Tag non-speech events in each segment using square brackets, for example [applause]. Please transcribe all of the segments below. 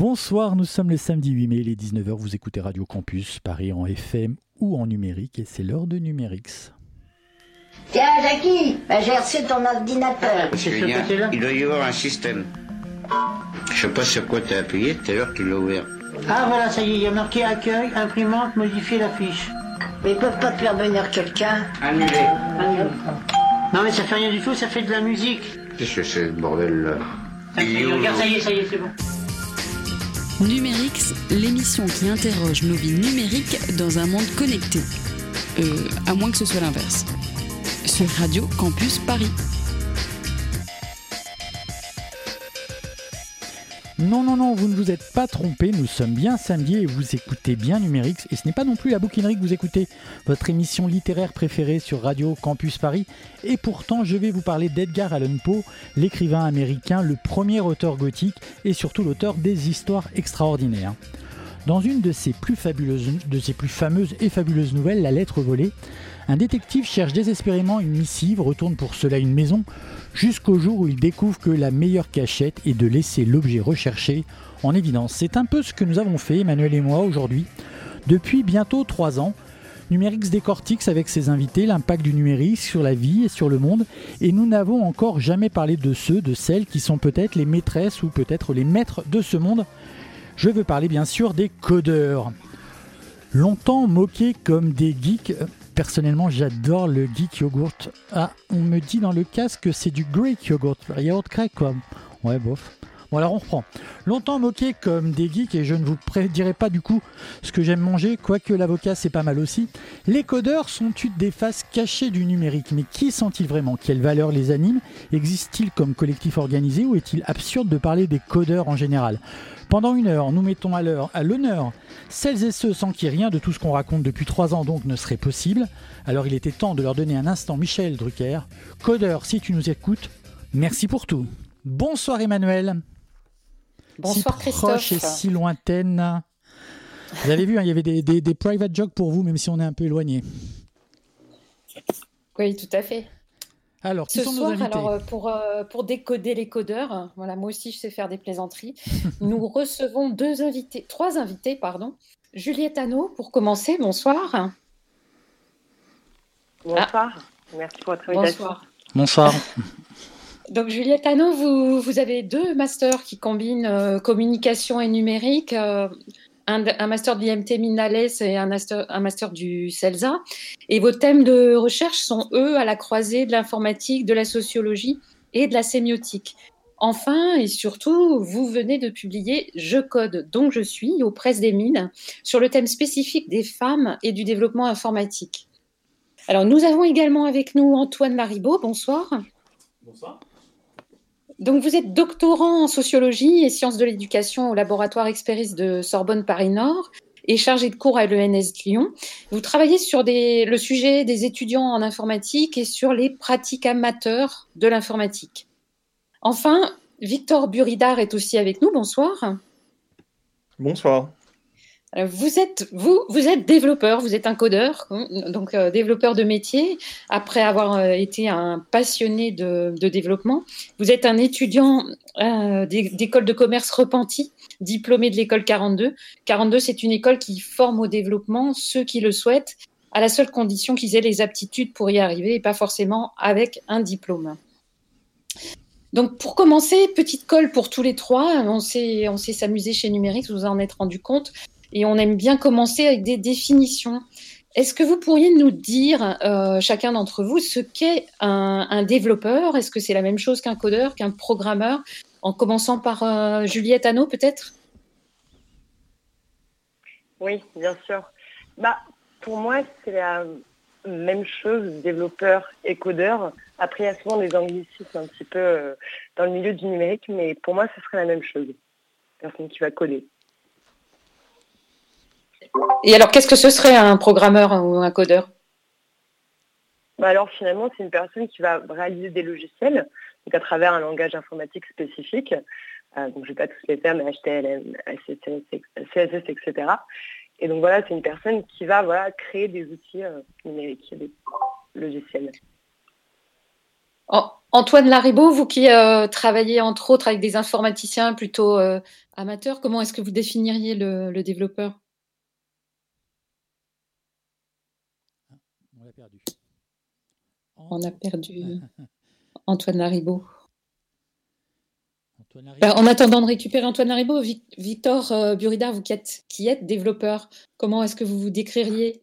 Bonsoir, nous sommes le samedi 8 mai, il est 19h, vous écoutez Radio Campus, Paris en FM ou en numérique, et c'est l'heure de Numérix. Tiens, Jackie, bah, j'ai reçu ton ordinateur. Julien, il doit y avoir un système. Je sais pas sur quoi tu as appuyé, tout à l'heure tu l'as ouvert. Ah voilà, ça y est, il y a marqué accueil, imprimante, modifier la fiche. Mais ils peuvent pas te faire venir quelqu'un. Annulé. Non mais ça fait rien du tout, ça fait de la musique. Qu'est-ce que c'est, ce bordel là regarde, ça y est, ça y est, c'est bon. Numérix, l'émission qui interroge nos vies numériques dans un monde connecté. Euh, à moins que ce soit l'inverse. Sur Radio Campus Paris. Non, non, non, vous ne vous êtes pas trompé, nous sommes bien samedi et vous écoutez bien Numérix. Et ce n'est pas non plus la bouquinerie que vous écoutez, votre émission littéraire préférée sur Radio Campus Paris. Et pourtant, je vais vous parler d'Edgar Allan Poe, l'écrivain américain, le premier auteur gothique et surtout l'auteur des histoires extraordinaires. Dans une de ses plus fabuleuses, de ses plus fameuses et fabuleuses nouvelles, La lettre volée, un détective cherche désespérément une missive, retourne pour cela une maison, jusqu'au jour où il découvre que la meilleure cachette est de laisser l'objet recherché en évidence. C'est un peu ce que nous avons fait, Emmanuel et moi, aujourd'hui. Depuis bientôt trois ans, Numérix décortique avec ses invités l'impact du numérique sur la vie et sur le monde, et nous n'avons encore jamais parlé de ceux, de celles qui sont peut-être les maîtresses ou peut-être les maîtres de ce monde. Je veux parler bien sûr des codeurs. Longtemps moqués comme des geeks, personnellement j'adore le geek yogurt. Ah, on me dit dans le casque que c'est du Greek yogurt, yaourt grec quoi. Ouais, bof. Bon alors on reprend. Longtemps moqués comme des geeks, et je ne vous prédirai pas du coup ce que j'aime manger, quoique l'avocat c'est pas mal aussi, les codeurs sont une des faces cachées du numérique? Mais qui sont-ils vraiment? Quelles valeurs les animent Existe-t-il comme collectif organisé ou est-il absurde de parler des codeurs en général? Pendant une heure, nous mettons à l'heure à l'honneur celles et ceux sans qui rien de tout ce qu'on raconte depuis trois ans donc ne serait possible. Alors il était temps de leur donner un instant Michel Drucker. Codeur, si tu nous écoutes, merci pour tout. Bonsoir Emmanuel. Bonsoir si proche et si lointaine. Vous avez vu, hein, il y avait des, des, des private jokes pour vous, même si on est un peu éloigné. Oui, tout à fait. Alors, qui Ce sont nos soir, invités alors, euh, pour, euh, pour décoder les codeurs, voilà, moi aussi je sais faire des plaisanteries, [laughs] nous recevons deux invités, trois invités, pardon. Juliette Anneau, pour commencer, bonsoir. Bonsoir. Merci pour votre invitation. Bonsoir. Bonsoir. Donc Juliette Anneau, vous, avez deux masters qui combinent euh, communication et numérique, euh, un, master de l'IMT Minales et un master, du CELSA. Et vos thèmes de recherche sont, eux, à la croisée de l'informatique, de la sociologie et de la sémiotique. Enfin et surtout, vous venez de publier Je code donc je suis aux presses des mines sur le thème spécifique des femmes et du développement informatique. Alors nous avons également avec nous Antoine Laribaud, bonsoir. Bonsoir. Donc, vous êtes doctorant en sociologie et sciences de l'éducation au laboratoire Experis de Sorbonne Paris-Nord et chargé de cours à l'ENS Lyon. Vous travaillez sur le sujet des étudiants en informatique et sur les pratiques amateurs de l'informatique. Enfin, Victor Buridard est aussi avec nous. Bonsoir. Bonsoir. Euh, Vous êtes, vous, vous êtes développeur, vous êtes un codeur, hein, donc euh, développeur de métier. Après avoir euh, été un passionné de, développement, vous êtes un étudiant d'é- d'école de commerce repenti, diplômé de l'école 42. 42, c'est une école qui forme au développement ceux qui le souhaitent, à la seule condition qu'ils aient les aptitudes pour y arriver et pas forcément avec un diplôme. Donc pour commencer, petite colle pour tous les trois. On sait, on s'amuser chez vous vous en êtes rendu compte. Et on aime bien commencer avec des définitions. Est-ce que vous pourriez nous dire, euh, chacun d'entre vous, ce qu'est un, développeur? Est-ce que c'est la même chose qu'un codeur, qu'un programmeur? En commençant par euh, Juliette Anneau, peut-être? Oui, bien sûr. Bah, pour moi, c'est la même chose, développeur et codeur. Après, il y a souvent des anglicismes un petit peu euh, dans le milieu du numérique, mais pour moi, ce serait la même chose. Personne qui va coder. Et alors, qu'est-ce que ce serait un programmeur ou un codeur? Bah, alors finalement, c'est une personne qui va réaliser des logiciels donc à travers un langage informatique spécifique. Euh, donc, je ne vais pas tous les faire, mais HTML, CSS, etc. Et donc voilà, c'est une personne qui va voilà, créer des outils euh, numériques, des logiciels. Antoine Laribaud, vous qui travaillez entre autres avec des informaticiens plutôt amateurs, comment est-ce que vous définiriez le, développeur On l'a perdu. On a perdu [laughs] Antoine Laribaud. Ben, en attendant de récupérer Antoine Laribaud, Victor euh, Burida, vous qui êtes, qui êtes, développeur, comment est-ce que vous vous décririez?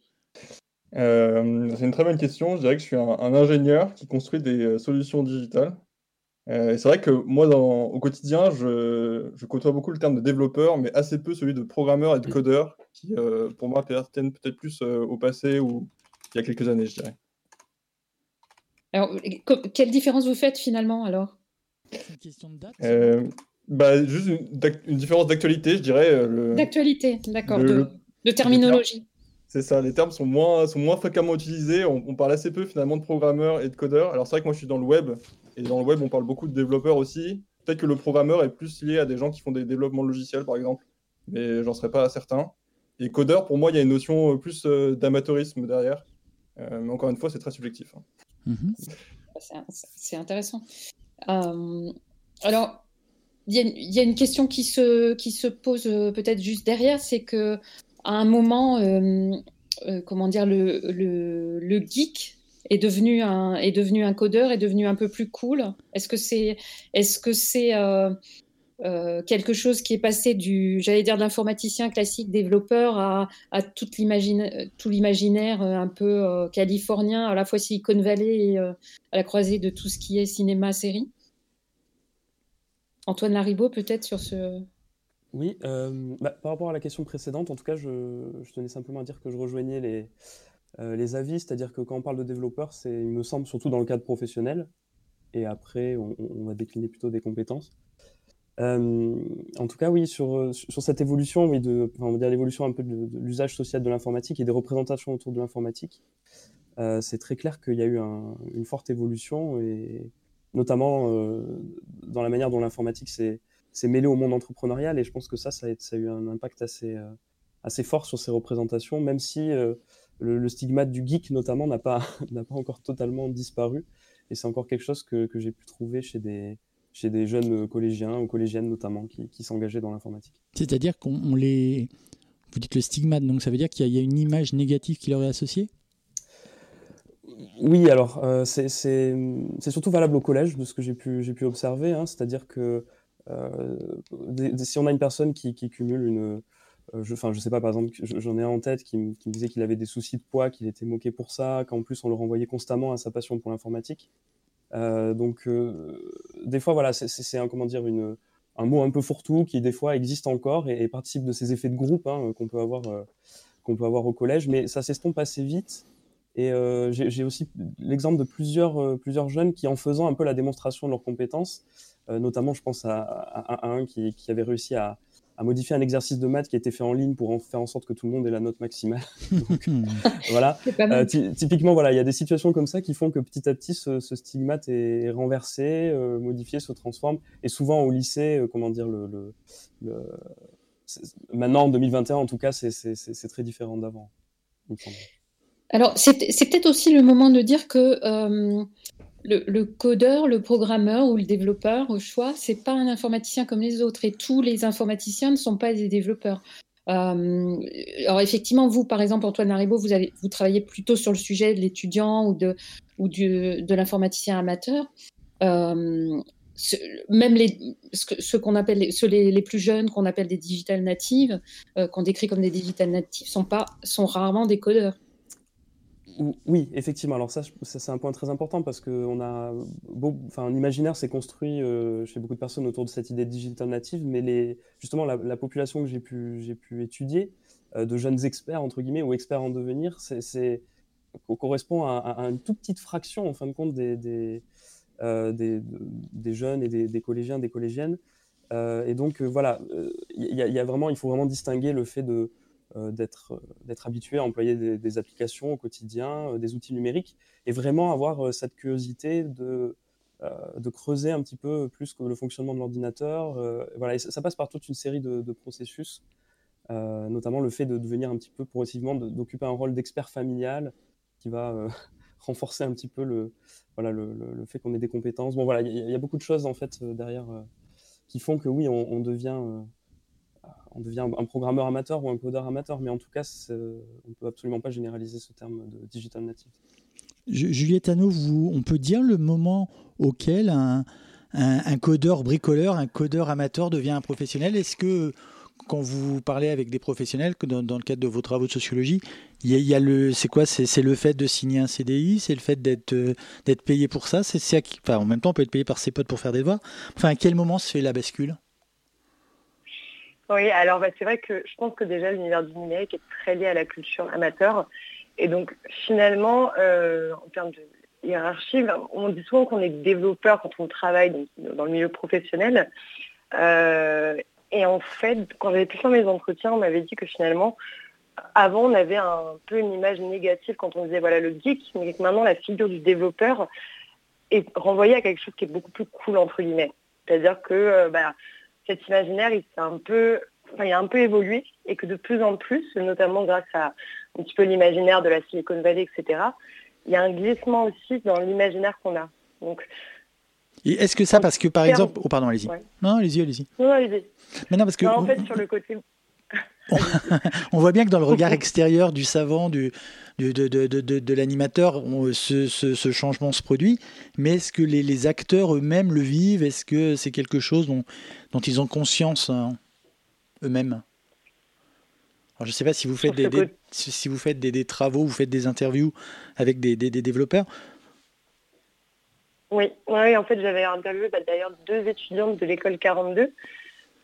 Euh, C'est une très bonne question. Je dirais que je suis un, ingénieur qui construit des euh, solutions digitales. c'est vrai que moi, dans, au quotidien, je, je, côtoie beaucoup le terme de développeur, mais assez peu celui de programmeur et de codeur, qui pour moi appartiennent peut-être plus au passé ou il y a quelques années, je dirais. Alors, quelle différence vous faites finalement alors? C'est une question de date euh, bah, Juste une, différence d'actualité, je dirais. Euh, d'actualité, d'accord, de, terminologie. C'est ça, les termes sont moins, sont moins fréquemment utilisés. On, parle assez peu finalement de programmeurs et de codeurs. Alors c'est vrai que moi je suis dans le web, et dans le web on parle beaucoup de développeurs aussi. Peut-être que le programmeur est plus lié à des gens qui font des développements logiciels par exemple, mais j'en serais pas certain. Et codeur, pour moi, il y a une notion plus euh, d'amateurisme derrière. mais encore une fois, c'est très subjectif. Hein. Mhm. C'est intéressant. Euh, alors, il y, a une question qui se, pose euh, peut-être juste derrière, c'est que à un moment, euh, comment dire, le, geek est devenu un codeur, est devenu un peu plus cool. Est-ce que c'est euh, quelque chose qui est passé du, j'allais dire, d'informaticien classique développeur à, à tout l'imaginaire euh, un peu euh, californien, à la fois Silicon Valley et à la croisée de tout ce qui est cinéma, série. Antoine Laribaud, peut-être sur ce. Oui, bah, par rapport à la question précédente, en tout cas, je, tenais simplement à dire que je rejoignais les, les avis, c'est-à-dire que quand on parle de développeur, c'est, il me semble, surtout dans le cadre professionnel, et après, on, on va décliner plutôt des compétences. Euh, en tout cas, oui, sur, euh, sur cette évolution, oui, de, on va dire l'évolution un peu de, l'usage social de l'informatique et des représentations autour de l'informatique, euh, c'est très clair qu'il y a eu une forte évolution et notamment dans la manière dont l'informatique s'est mêlée au monde entrepreneurial et je pense que ça, ça a, eu un impact assez, assez fort sur ces représentations, même si le, stigmate du geek notamment n'a pas, [laughs] n'a pas encore totalement disparu et c'est encore quelque chose que j'ai pu trouver chez des, chez des jeunes euh, collégiens ou collégiennes notamment qui, qui s'engageaient dans l'informatique. C'est-à-dire qu'on les... Vous dites le stigmate, donc ça veut dire qu'il y, a une image négative qui leur est associée? Oui, alors euh, c'est surtout valable au collège de ce que j'ai pu, pu observer, hein. c'est-à-dire que euh, si on a une personne qui, qui cumule une... je, enfin, je sais pas, par exemple, j'en ai un en tête qui, me disait qu'il avait des soucis de poids, qu'il était moqué pour ça, qu'en plus on le renvoyait constamment à sa passion pour l'informatique. Euh, donc, euh, des fois, voilà, c'est un, comment dire, un mot un peu fourre-tout qui, des fois, existe encore et, participe de ces effets de groupe hein, qu'on peut, avoir, euh, qu'on peut avoir au collège, mais ça s'estompe assez vite. Et j'ai aussi l'exemple de plusieurs, plusieurs jeunes qui, en faisant un peu la démonstration de leurs compétences, notamment, je pense à, un qui, avait réussi à, à modifier un exercice de maths qui a été fait en ligne pour en faire en sorte que tout le monde ait la note maximale. [laughs] voilà. Euh, typiquement, voilà, il y a des situations comme ça qui font que petit à petit, ce, stigmate est renversé, euh, modifié, se transforme. Et souvent au lycée, euh, comment dire, le, maintenant en 2021, en tout cas, c'est très différent d'avant. Alors, c'est peut-être aussi le moment de dire que le, codeur, le programmeur ou le développeur au choix, c'est pas un informaticien comme les autres et tous les informaticiens ne sont pas des développeurs. Euh, alors effectivement, vous, par exemple, Antoine Haribo, vous, travaillez plutôt sur le sujet de l'étudiant ou de, l'informaticien amateur. Euh, même les, ce, qu'on appelle ceux les, plus jeunes qu'on appelle des digital natives, euh, qu'on décrit comme des digital natives, sont rarement des codeurs. Oui, effectivement. Alors ça, c'est un point très important parce que on a, enfin, un imaginaire s'est construit euh, chez beaucoup de personnes autour de cette idée de digital native, mais les, justement la, population que j'ai pu, j'ai pu étudier, euh, de jeunes experts entre guillemets ou experts en devenir, c'est, correspond à, une toute petite fraction en fin de compte des, des, euh, des, jeunes et des, collégiens, des collégiennes. et donc voilà, il y, a vraiment, il faut vraiment distinguer le fait de d'être euh, d'être habitué à employer des, applications au quotidien, euh, des outils numériques, et vraiment avoir cette curiosité de, de creuser un petit peu plus que le fonctionnement de l'ordinateur. voilà, ça, passe par toute une série de, processus, notamment le fait de devenir un petit peu progressivement, d'occuper un rôle d'expert familial qui va [laughs] renforcer un petit peu le, voilà, le, le, fait qu'on ait des compétences. Bon, voilà, il y, a beaucoup de choses en fait derrière qui font que oui, on, devient, on devient un programmeur amateur ou un codeur amateur, mais en tout cas, on ne peut absolument pas généraliser ce terme de digital native. Juliette Hano, vous, on peut dire le moment auquel un, codeur bricoleur, un codeur amateur devient un professionnel? Est-ce que quand vous parlez avec des professionnels, dans, le cadre de vos travaux de sociologie, il y a, le, c'est quoi? C'est, le fait de signer un CDI, c'est le fait d'être, euh, d'être payé pour ça? C'est, en même temps, on peut être payé par ses potes pour faire des devoirs. Enfin, à quel moment se fait la bascule? Oui, alors bah, c'est vrai que je pense que déjà l'univers du numérique est très lié à la culture amateur. Et donc finalement, euh, en termes de hiérarchie, on dit souvent qu'on est développeur quand on travaille dans le milieu professionnel. Euh, et en fait, quand j'avais pu faire mes entretiens, on m'avait dit que finalement, avant, on avait un peu une image négative quand on disait voilà le geek, mais que maintenant la figure du développeur est renvoyée à quelque chose qui est beaucoup plus cool entre guillemets. C'est-à-dire que euh, bah, cet imaginaire, il s'est un peu, il a un peu évolué et que de plus en plus, notamment grâce à un petit peu l'imaginaire de la Silicon Valley, etc., il y a un glissement aussi dans l'imaginaire qu'on a. Donc, est-ce que ça, parce que par exemple. Oh, pardon, allez-y. Non, allez-y, allez-y. Non, allez-y. Mais non, parce que. en fait, sur le côté. [laughs] on voit bien que dans le regard [laughs] extérieur du savant, du, de, de, de, de l'animateur, ce, ce, changement se produit. Mais est-ce que les, les acteurs eux-mêmes le vivent? Est-ce que c'est quelque chose dont, dont ils ont conscience hein, eux-mêmes? Je ne sais pas si vous faites, des, si vous faites des, travaux, vous faites des interviews avec des, développeurs. Oui, en fait, j'avais interviewé bah, d'ailleurs deux étudiantes de l'école 42 euh,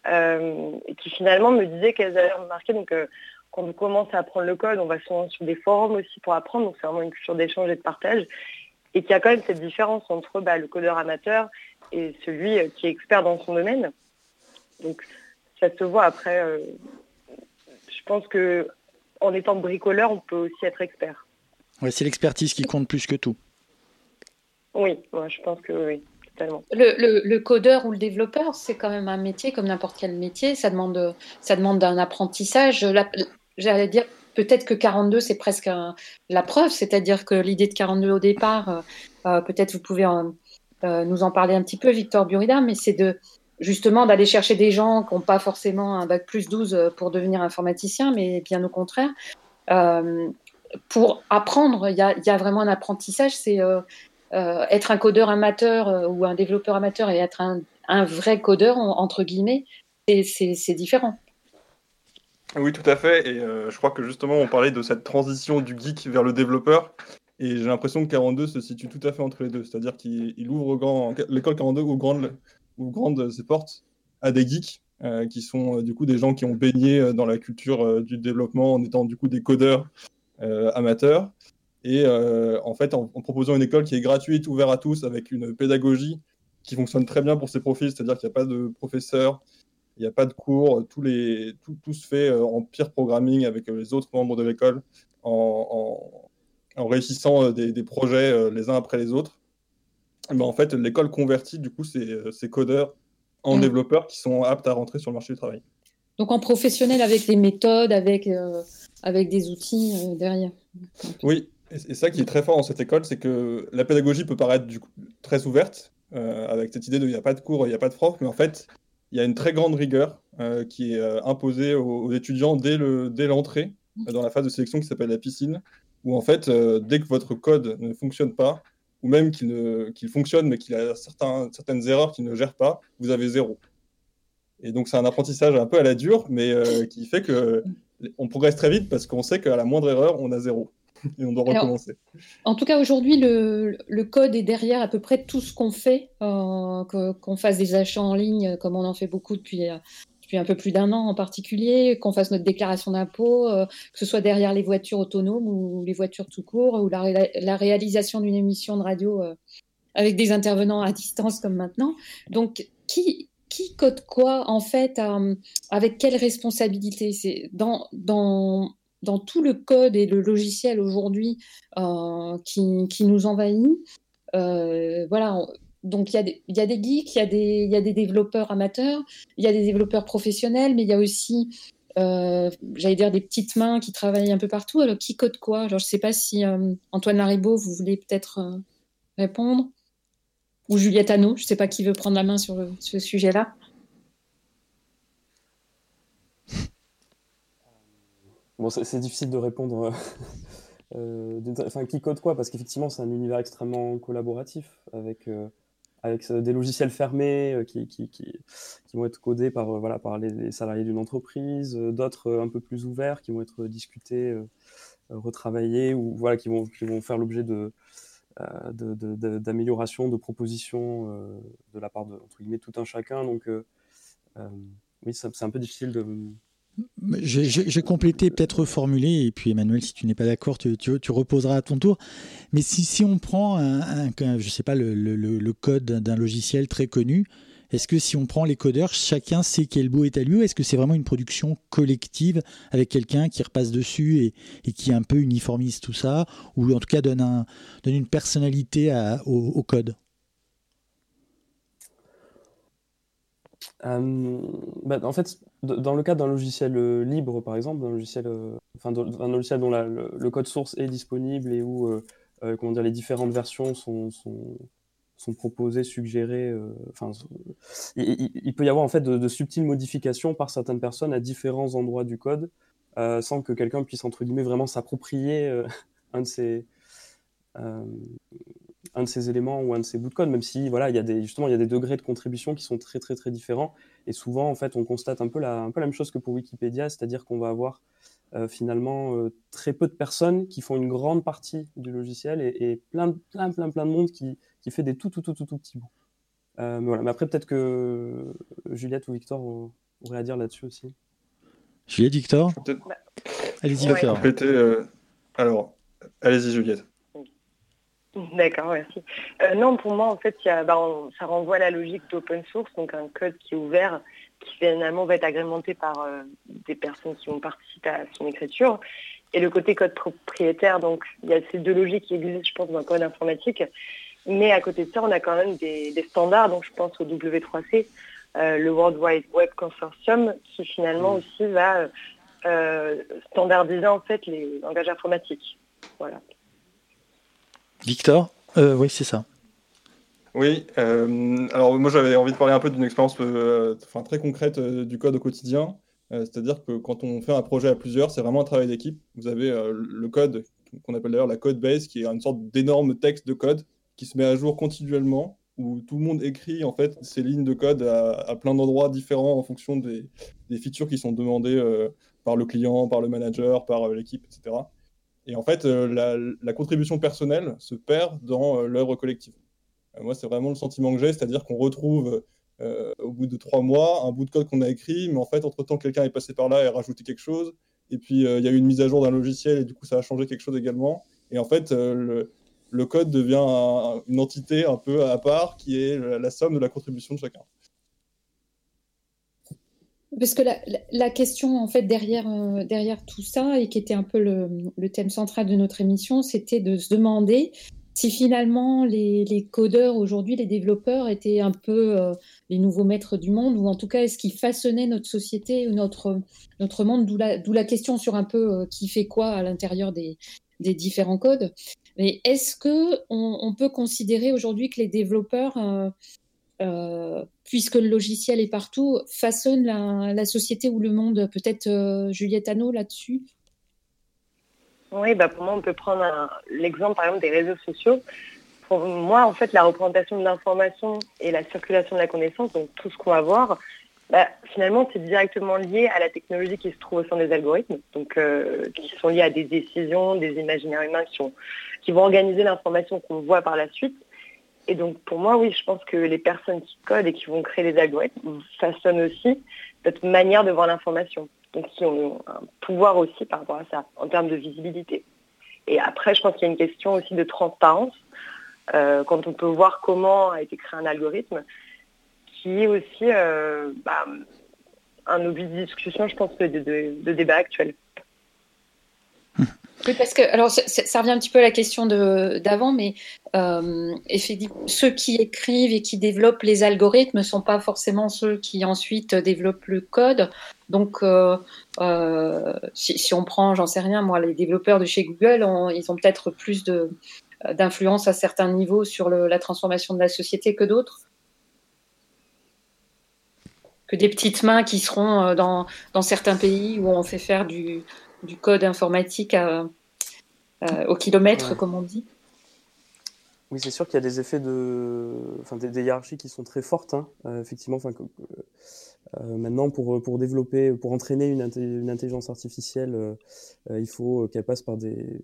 qui finalement me disaient qu'elles avaient remarqué donc, euh, quand on commence à apprendre le code, on va souvent sur des forums aussi pour apprendre, donc c'est vraiment une culture d'échange et de partage, et qu'il y a quand même cette différence entre bah, le codeur amateur et celui euh, qui est expert dans son domaine. Donc ça se voit après je pense que en étant bricoleur, on peut aussi être expert. Ouais, c'est l'expertise qui compte plus que tout. Oui, je pense que oui. Le, codeur ou le développeur, c'est quand même un métier comme n'importe quel métier. Ça demande, ça demande un apprentissage. J'allais dire, peut-être que 42, c'est presque la preuve. C'est-à-dire que l'idée de 42 au départ, euh, euh, peut-être vous pouvez euh, nous en parler un petit peu, Victor Burida, mais c'est de, justement d'aller chercher des gens qui n'ont pas forcément un bac plus 12 euh, pour devenir informaticien, mais bien au contraire. Pour apprendre, il y a, vraiment un apprentissage, c'est être un codeur amateur ou un développeur amateur et être un, vrai codeur, entre guillemets, c'est différent. Oui, tout à fait. Et je crois que justement, on parlait de cette transition du geek vers le développeur. Et j'ai l'impression que 42 se situe tout à fait entre les deux. C'est-à-dire qu'il ouvre l'école 42 aux grandes, ou grandes ses portes à des geeks euh, qui sont euh, du coup des gens qui ont baigné euh, dans la culture du développement en étant du coup des codeurs amateurs. Et en fait, en, proposant une école qui est gratuite, ouverte à tous, avec une pédagogie qui fonctionne très bien pour ces profils, c'est-à-dire qu'il n'y a pas de professeur, il n'y a pas de cours, tout, les, tout, tout, se fait en peer programming avec les autres membres de l'école, en, en, réussissant des, des, projets les uns après les autres. Ben, en fait, l'école convertit du coup ces, euh, codeurs en mm. développeurs qui sont aptes à rentrer sur le marché du travail. Donc en professionnel avec des méthodes, avec, euh, avec des outils euh, derrière. Oui, et, ça qui est très fort dans cette école, c'est que la pédagogie peut paraître très ouverte, avec cette idée de il n'y a pas de cours, il n'y a pas de prof, mais en fait, il y a une très grande rigueur qui est imposée aux, étudiants dès l'entrée dans la phase de sélection qui s'appelle la piscine, où en fait, dès que votre code ne fonctionne pas, ou même qu'il fonctionne mais qu'il a certaines erreurs qu'il ne gère pas, vous avez zéro. Et donc c'est un apprentissage un peu à la dure, mais euh, qui fait que on progresse très vite parce qu'on sait qu'à la moindre erreur, on a zéro. [laughs] Et on doit recommencer. en tout cas, aujourd'hui, le, le, code est derrière à peu près tout ce qu'on fait, euh, qu'on fasse des achats en ligne, comme on en fait beaucoup depuis, euh, un peu plus d'un an en particulier, qu'on fasse notre déclaration d'impôt, euh, que ce soit derrière les voitures autonomes ou les voitures tout court, ou la, la réalisation d'une émission de radio euh, avec des intervenants à distance comme maintenant. Donc, qui, qui code quoi en fait, euh, avec quelle responsabilité? C'est dans, dans, dans tout le code et le logiciel aujourd'hui qui, qui, nous envahit. voilà, donc il y, y, a des geeks, il y y a des développeurs amateurs, il y a des développeurs professionnels, mais il y a aussi j'allais dire des petites mains qui travaillent un peu partout. Alors, qui code quoi? Je ne sais pas si Antoine Laribaud, vous voulez peut-être répondre Ou Juliette Anneau, je ne sais pas qui veut prendre la main sur ce sujet-là. Bon, c'est difficile de répondre. Euh, [laughs] enfin, qui code quoi? Parce qu'effectivement, c'est un univers extrêmement collaboratif avec, euh, avec euh, des logiciels fermés qui, qui, qui, vont être codés par, voilà, par les, salariés d'une entreprise, d'autres un peu plus ouverts qui vont être discutés, retravaillés ou voilà, qui, vont, qui vont faire l'objet de, d'amélioration, de, de, propositions de la part de entre guillemets, tout un chacun. Donc, oui, c'est un peu difficile de j'ai complété, peut-être reformulé, et puis Emmanuel, si tu n'es pas d'accord, tu, tu, reposeras à ton tour. Mais si, si on prend, un, je sais pas, le, code d'un logiciel très connu, est-ce que si on prend les codeurs, chacun sait quel bout est à lui Est-ce que c'est vraiment une production collective avec quelqu'un qui repasse dessus et, qui un peu uniformise tout ça, ou en tout cas donne, un, une personnalité au code? Euh, bah, en fait, dans le cas d'un logiciel euh, libre, par exemple, d'un logiciel, euh, logiciel dont le, code source est disponible et où comment dire, les différentes versions sont, sont, sont proposées, suggérées, enfin, il, peut y avoir en fait de, subtiles modifications par certaines personnes à différents endroits du code, sans que quelqu'un puisse entre guillemets vraiment s'approprier [laughs] un de ces un de ces éléments ou un de ces bouts de code, même si voilà, il y a des, justement il y a des degrés de contribution qui sont très très très différents. Et souvent, en fait, on constate un peu la, un peu la même chose que pour Wikipédia, c'est-à-dire qu'on va avoir euh, finalement euh, très peu de personnes qui font une grande partie du logiciel et, plein, plein, plein, plein de monde qui, qui fait des tout, tout, tout, tout, tout petits bouts. Euh, mais, voilà. mais après, peut-être que Juliette ou Victor auraient à dire là-dessus aussi. Juliette, Victor? Allez-y, Victor. alors, allez-y, Juliette. [laughs] D'accord, merci. Euh, non, pour moi, en fait, bah, ça renvoie à la logique d'open source, donc un code qui est ouvert, qui finalement va être agrémenté par euh, des personnes qui vont participer à son écriture. Et le côté code propriétaire, donc il y a ces deux logiques qui existent, je pense, dans le code informatique. Mais à côté de ça, on a quand même des, standards, donc je pense au W3C, euh, le World Wide Web Consortium, qui finalement mmh. aussi va standardiser en fait les langages informatiques. Voilà. Victor euh, Oui, c'est ça. Oui, euh, alors moi j'avais envie de parler un peu d'une expérience euh, très concrète du code au quotidien. C'est-à-dire que quand on fait un projet à plusieurs, c'est vraiment un travail d'équipe. Vous avez le code, qu'on appelle d'ailleurs la code base, qui est une sorte d'énorme texte de code qui se met à jour continuellement, où tout le monde écrit en fait ces lignes de code à, plein d'endroits différents en fonction des, des, features qui sont demandées par le client, par le manager, par l'équipe, etc. Et en fait, euh, la, contribution personnelle se perd dans euh, l'œuvre collective. Euh, moi, c'est vraiment le sentiment que j'ai, c'est-à-dire qu'on retrouve au bout de trois mois un bout de code qu'on a écrit, mais en fait, entre-temps, quelqu'un est passé par là et a rajouté quelque chose. Et puis, il y a eu une mise à jour d'un logiciel et du coup, ça a changé quelque chose également. Et en fait, le, code devient une entité un peu à part qui est la somme de la contribution de chacun. Parce que la, question, en fait, derrière, euh, derrière tout ça, et qui était un peu le, thème central de notre émission, c'était de se demander si finalement les, codeurs aujourd'hui, les développeurs, étaient un peu euh, les nouveaux maîtres du monde, ou en tout cas, est-ce qu'ils façonnaient notre société ou notre, monde, d'où la, question sur un peu euh, qui fait quoi à l'intérieur des, différents codes. Mais est-ce que on, peut considérer aujourd'hui que les développeurs puisque le logiciel est partout, façonne la, société ou le monde. Peut-être euh, Juliette Anneau là-dessus Oui, bah pour moi, on peut prendre l'exemple par exemple des réseaux sociaux. Pour moi, en fait, la représentation de l'information et la circulation de la connaissance, donc tout ce qu'on va voir, bah, finalement, c'est directement lié à la technologie qui se trouve au sein des algorithmes, donc euh, qui sont liés à des décisions, des imaginaires humains qui vont organiser l'information qu'on voit par la suite. Et donc pour moi, oui, je pense que les personnes qui codent et qui vont créer les algorithmes façonnent aussi notre manière de voir l'information. Donc qui ont un pouvoir aussi par rapport à ça, en termes de visibilité. Et après, je pense qu'il y a une question aussi de transparence, euh, quand on peut voir comment a été créé un algorithme, qui est aussi euh, bah, un objet de discussion, je pense, de, de, de débat actuel. Oui, parce que alors ça, revient un petit peu à la question d'avant, mais euh, effectivement, ceux qui écrivent et qui développent les algorithmes ne sont pas forcément ceux qui ensuite développent le code. Donc, euh, euh, si, on prend, j'en sais rien, moi, les développeurs de chez Google, ils ont peut-être plus d'influence à certains niveaux sur la transformation de la société que d'autres que des petites mains qui seront dans, dans certains pays où on fait faire du, du code informatique au kilomètre, comme on dit. Oui, c'est sûr qu'il y a des effets de, enfin, des, hiérarchies qui sont très fortes, hein. euh, effectivement. Enfin, euh, maintenant, pour, pour développer, pour entraîner une, une intelligence artificielle, euh, il faut qu'elle passe par des.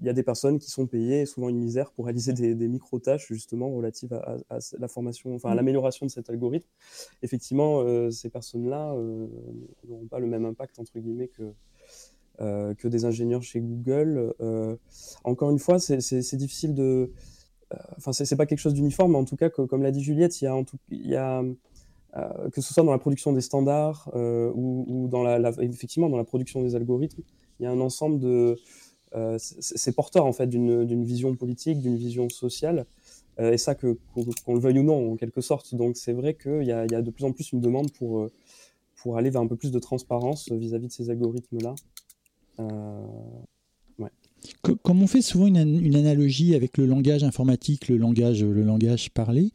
Il y a des personnes qui sont payées, souvent une misère, pour réaliser des, des micro-tâches justement relatives à, à, la formation, enfin à mmh. l'amélioration de cet algorithme. Effectivement, ces personnes-là n'auront pas le même impact entre guillemets que, euh, que des ingénieurs chez Google. Euh, encore une fois, c'est difficile de. Euh, enfin, c'est pas quelque chose d'uniforme, mais en tout cas, comme l'a dit Juliette, il y a, en tout, y a que ce soit dans la production des standards ou, dans la, effectivement dans la production des algorithmes, il y a un ensemble de. c'est porteur en fait d'une vision politique, d'une vision sociale. et ça, qu'on le veuille ou non, en quelque sorte. Donc, c'est vrai qu'il y, a de plus en plus une demande pour, pour aller vers un peu plus de transparence vis à -vis de ces algorithmes-là. Euh, comme on fait souvent une, analogie avec le langage informatique, le langage, le langage parlé,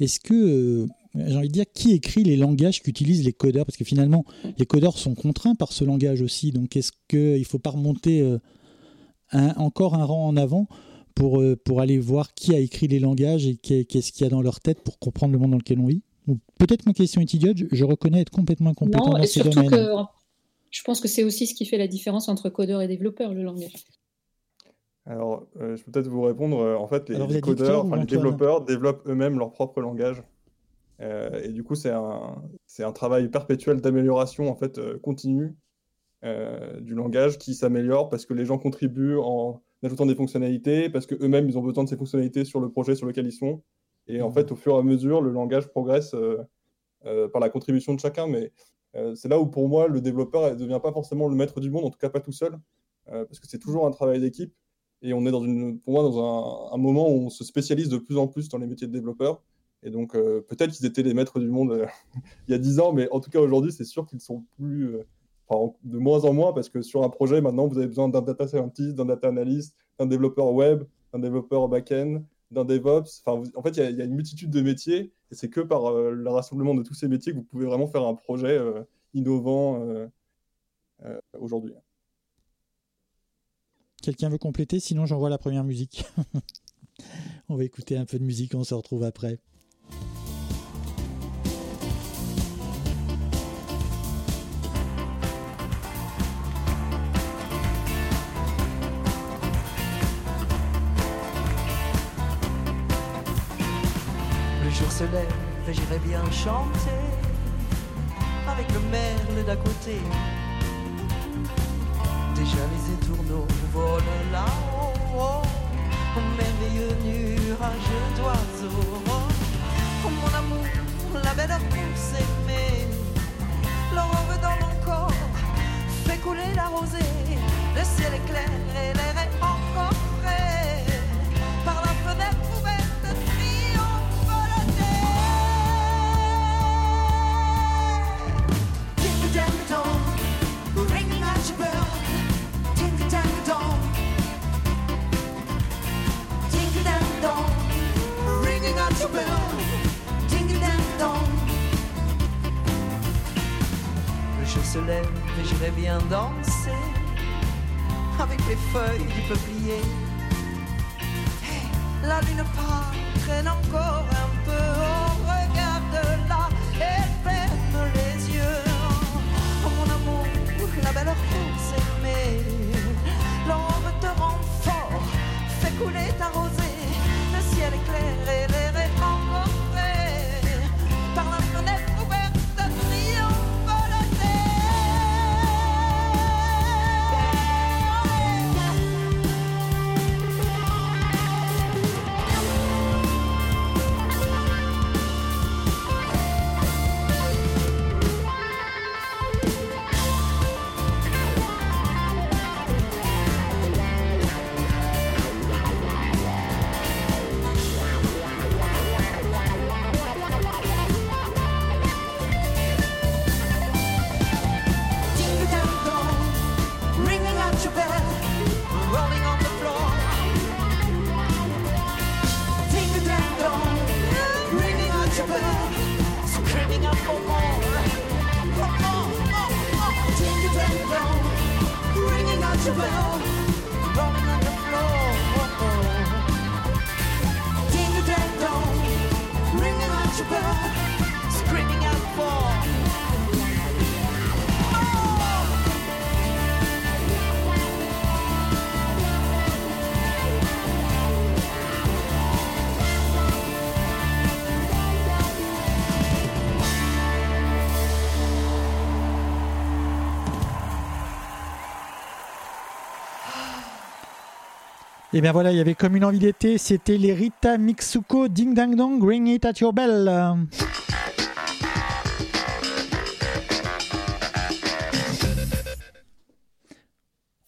est-ce que, euh, j'ai envie de dire, qui écrit les langages qu'utilisent les codeurs? Parce que finalement, les codeurs sont contraints par ce langage aussi. Donc est-ce qu'il ne faut pas remonter euh, encore un rang en avant pour, pour aller voir qui a écrit les langages et qu'est-ce qu'il y a dans leur tête pour comprendre le monde dans lequel on vit? Peut-être ma question est idiote, je reconnais être complètement incompétent dans ce domaine je pense que c'est aussi ce qui fait la différence entre codeur et développeur, le langage. Alors, euh, je peux peut-être vous répondre. Euh, en fait, les, codeurs, enfin, les développeurs développent eux-mêmes leur propre langage. Euh, et du coup, c'est un, travail perpétuel d'amélioration en fait continue du langage qui s'améliore parce que les gens contribuent en ajoutant des fonctionnalités, parce que eux-mêmes ils ont besoin de ces fonctionnalités sur le projet sur lequel ils sont. Et en mmh. fait, au fur et à mesure, le langage progresse par la contribution de chacun. Mais euh, c'est là où pour moi le développeur ne devient pas forcément le maître du monde, en tout cas pas tout seul, euh, parce que c'est toujours un travail d'équipe. Et on est dans une, pour moi dans un, moment où on se spécialise de plus en plus dans les métiers de développeur. Et donc euh, peut-être qu'ils étaient les maîtres du monde [laughs] il y a 10 ans, mais en tout cas aujourd'hui c'est sûr qu'ils sont plus, de moins en moins, parce que sur un projet maintenant vous avez besoin d'un data scientist, d'un data analyst, d'un développeur web, d'un développeur back-end, d'un DevOps. Enfin, en fait, il y, a une multitude de métiers et c'est que par euh, le rassemblement de tous ces métiers que vous pouvez vraiment faire un projet euh, innovant euh, aujourd'hui. Quelqu'un veut compléter? Sinon, j'envoie la première musique. [laughs] on va écouter un peu de musique, on se retrouve après. Et j'irai bien chanter avec le merle d'à côté. Déjà les étourneaux volent là-haut, merveilleux nuage d'oiseaux. Oh, mon amour, la belle pour s'aimer, l'aurore dans mon corps fait couler la rosée, le ciel est clair et l'air est se lève et j'irai bien danser avec les feuilles du peuplier. la lune part traîne encore un Et bien voilà, il y avait comme une envie d'été, c'était les Rita Mitsuko Ding Dang Dong, Ring It at Your Bell.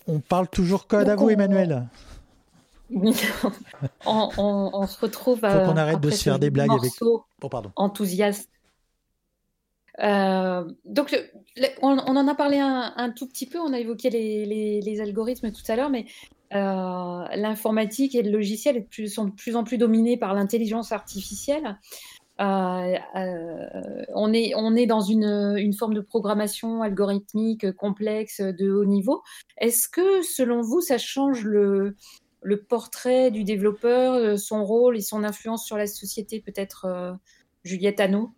On parle toujours code à vous, Emmanuel. [laughs] on, on- on se retrouve. Faut euh, qu'on arrête de se faire des blagues avec. Oh, pardon. enthousiaste. Euh, donc, le- le- on, on en a parlé un, un tout petit peu, on a évoqué les, les- les algorithmes tout à l'heure, mais l'informatique et le logiciel sont de plus en plus dominés par l'intelligence artificielle. Euh, euh, on, est, dans une, forme de programmation algorithmique complexe de haut niveau. Est-ce que, selon vous, ça change le, portrait du développeur, euh, son rôle et son influence sur la société, peut-être euh, Juliette Anneau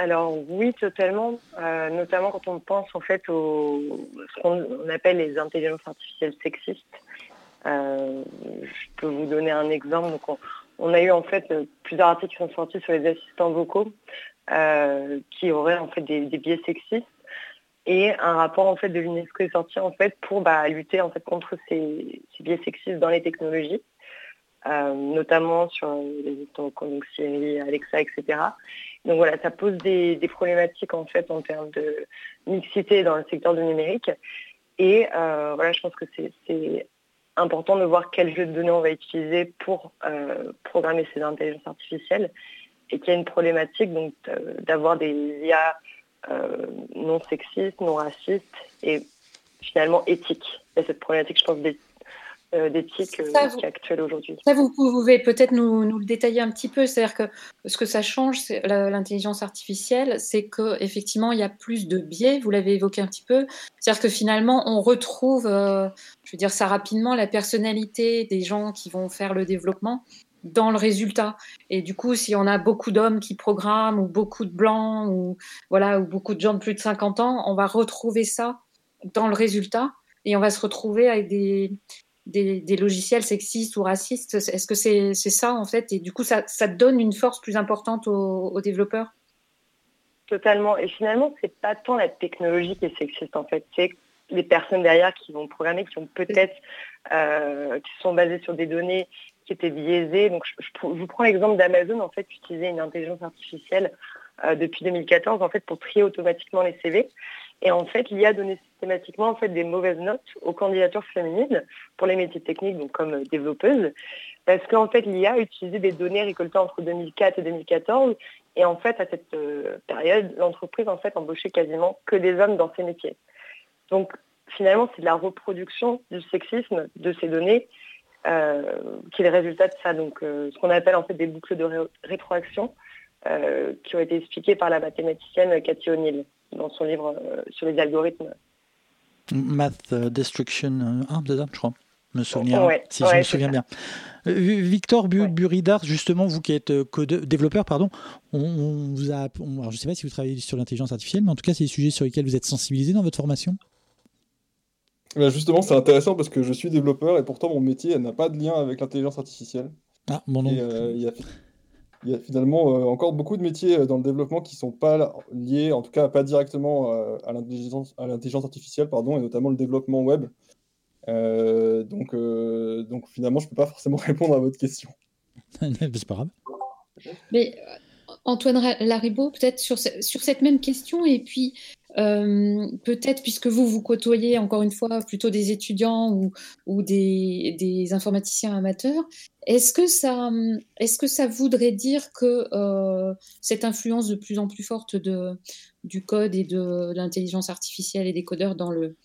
Alors oui, totalement. Euh, notamment quand on pense en fait au ce qu'on on appelle les intelligences artificielles sexistes. Euh, je peux vous donner un exemple. Donc, on, a eu en fait plusieurs articles qui sont sortis sur les assistants vocaux euh, qui auraient en fait des, biais sexistes. Et un rapport en fait de l'UNESCO est sorti en fait pour bah, lutter en fait contre ces, biais sexistes dans les technologies, notamment sur les assistants vocaux, Siri, Alexa, etc. Donc voilà, ça pose des, problématiques en fait en termes de mixité dans le secteur du numérique. Et euh, voilà, je pense que c'est- important de voir quel jeu de données on va utiliser pour euh, programmer ces intelligences artificielles et qu'il y a une problématique euh, d'avoir des IA non sexistes, non racistes et finalement éthiques. Il y a cette problématique, je pense, d'é- euh, d'éthique euh, Ça, vous- qui est actuelle aujourd'hui. Ça, vous pouvez peut-être nous, nous le détailler un petit peu. C'est-à-dire que ce que ça change, l'intelligence artificielle, c'est qu'effectivement, il y a plus de biais, vous l'avez évoqué un petit peu. C'est-à-dire que finalement, on retrouve, euh, je veux dire ça rapidement, la personnalité des gens qui vont faire le développement dans le résultat. Et du coup, si on a beaucoup d'hommes qui programment ou beaucoup de blancs ou voilà ou beaucoup de gens de plus de 50 ans, on va retrouver ça dans le résultat et on va se retrouver avec des des, logiciels sexistes ou racistes. Est-ce que c'est ça en fait? Et du coup, ça, donne une force plus importante aux, développeurs? Totalement. Et finalement, c'est pas tant la technologie qui est sexiste en fait, c'est les personnes derrière qui vont programmer, qui ont peut-être, euh, qui sont basées sur des données qui étaient biaisées. Donc, je vous prends l'exemple d'Amazon en fait, qui utilisait une intelligence artificielle euh, depuis 2014 en fait pour trier automatiquement les CV. Et en fait, l'IA donnait systématiquement en fait des mauvaises notes aux candidatures féminines pour les métiers techniques, donc comme euh, développeuse, parce qu'en fait, l'IA utilisait des données récoltées entre 2004 et 2014 et en fait, à cette euh, période, l'entreprise en fait embauchait quasiment que des hommes dans ces métiers. Donc finalement, c'est de la reproduction du sexisme de ces données euh, qui est le résultat de ça. Donc ce qu'on appelle en fait des boucles de ré- rétroaction qui ont été expliquées par la mathématicienne Cathy O'Neill dans son livre euh, sur les algorithmes. Math euh, Destruction 1, c'est ça, je crois. Me souvenir, Ouais, si je ouais, me souviens ça. bien. Euh, Victor Bu- Buridar, justement, vous qui êtes euh, code- développeur, pardon, on, on vous a, on- alors je ne sais pas si vous travaillez sur l'intelligence artificielle, mais en tout cas, c'est des sujets sur lesquels vous êtes sensibilisé dans votre formation? Bah, justement, c'est intéressant parce que je suis développeur et pourtant mon métier n'a pas de lien avec l'intelligence artificielle. Ah. Et, euh, il y a, il y a finalement euh, encore beaucoup de métiers euh, dans le développement qui sont pas liés, en tout cas pas directement euh, à l'intelligence à l'intelligence artificielle, pardon, et notamment le développement web. Euh, donc, euh, donc finalement, je peux pas forcément [laughs] répondre à votre question. [laughs] c'est pas grave. Mais Antoine Laribaud, peut-être sur, ce- sur cette même question, et puis euh, peut-être, puisque vous, vous côtoyez encore une fois plutôt des étudiants ou, des, informaticiens amateurs, est-ce que, ça, est-ce que ça voudrait dire que euh, cette influence de plus en plus forte de, du code et de, l'intelligence artificielle et des codeurs dans le,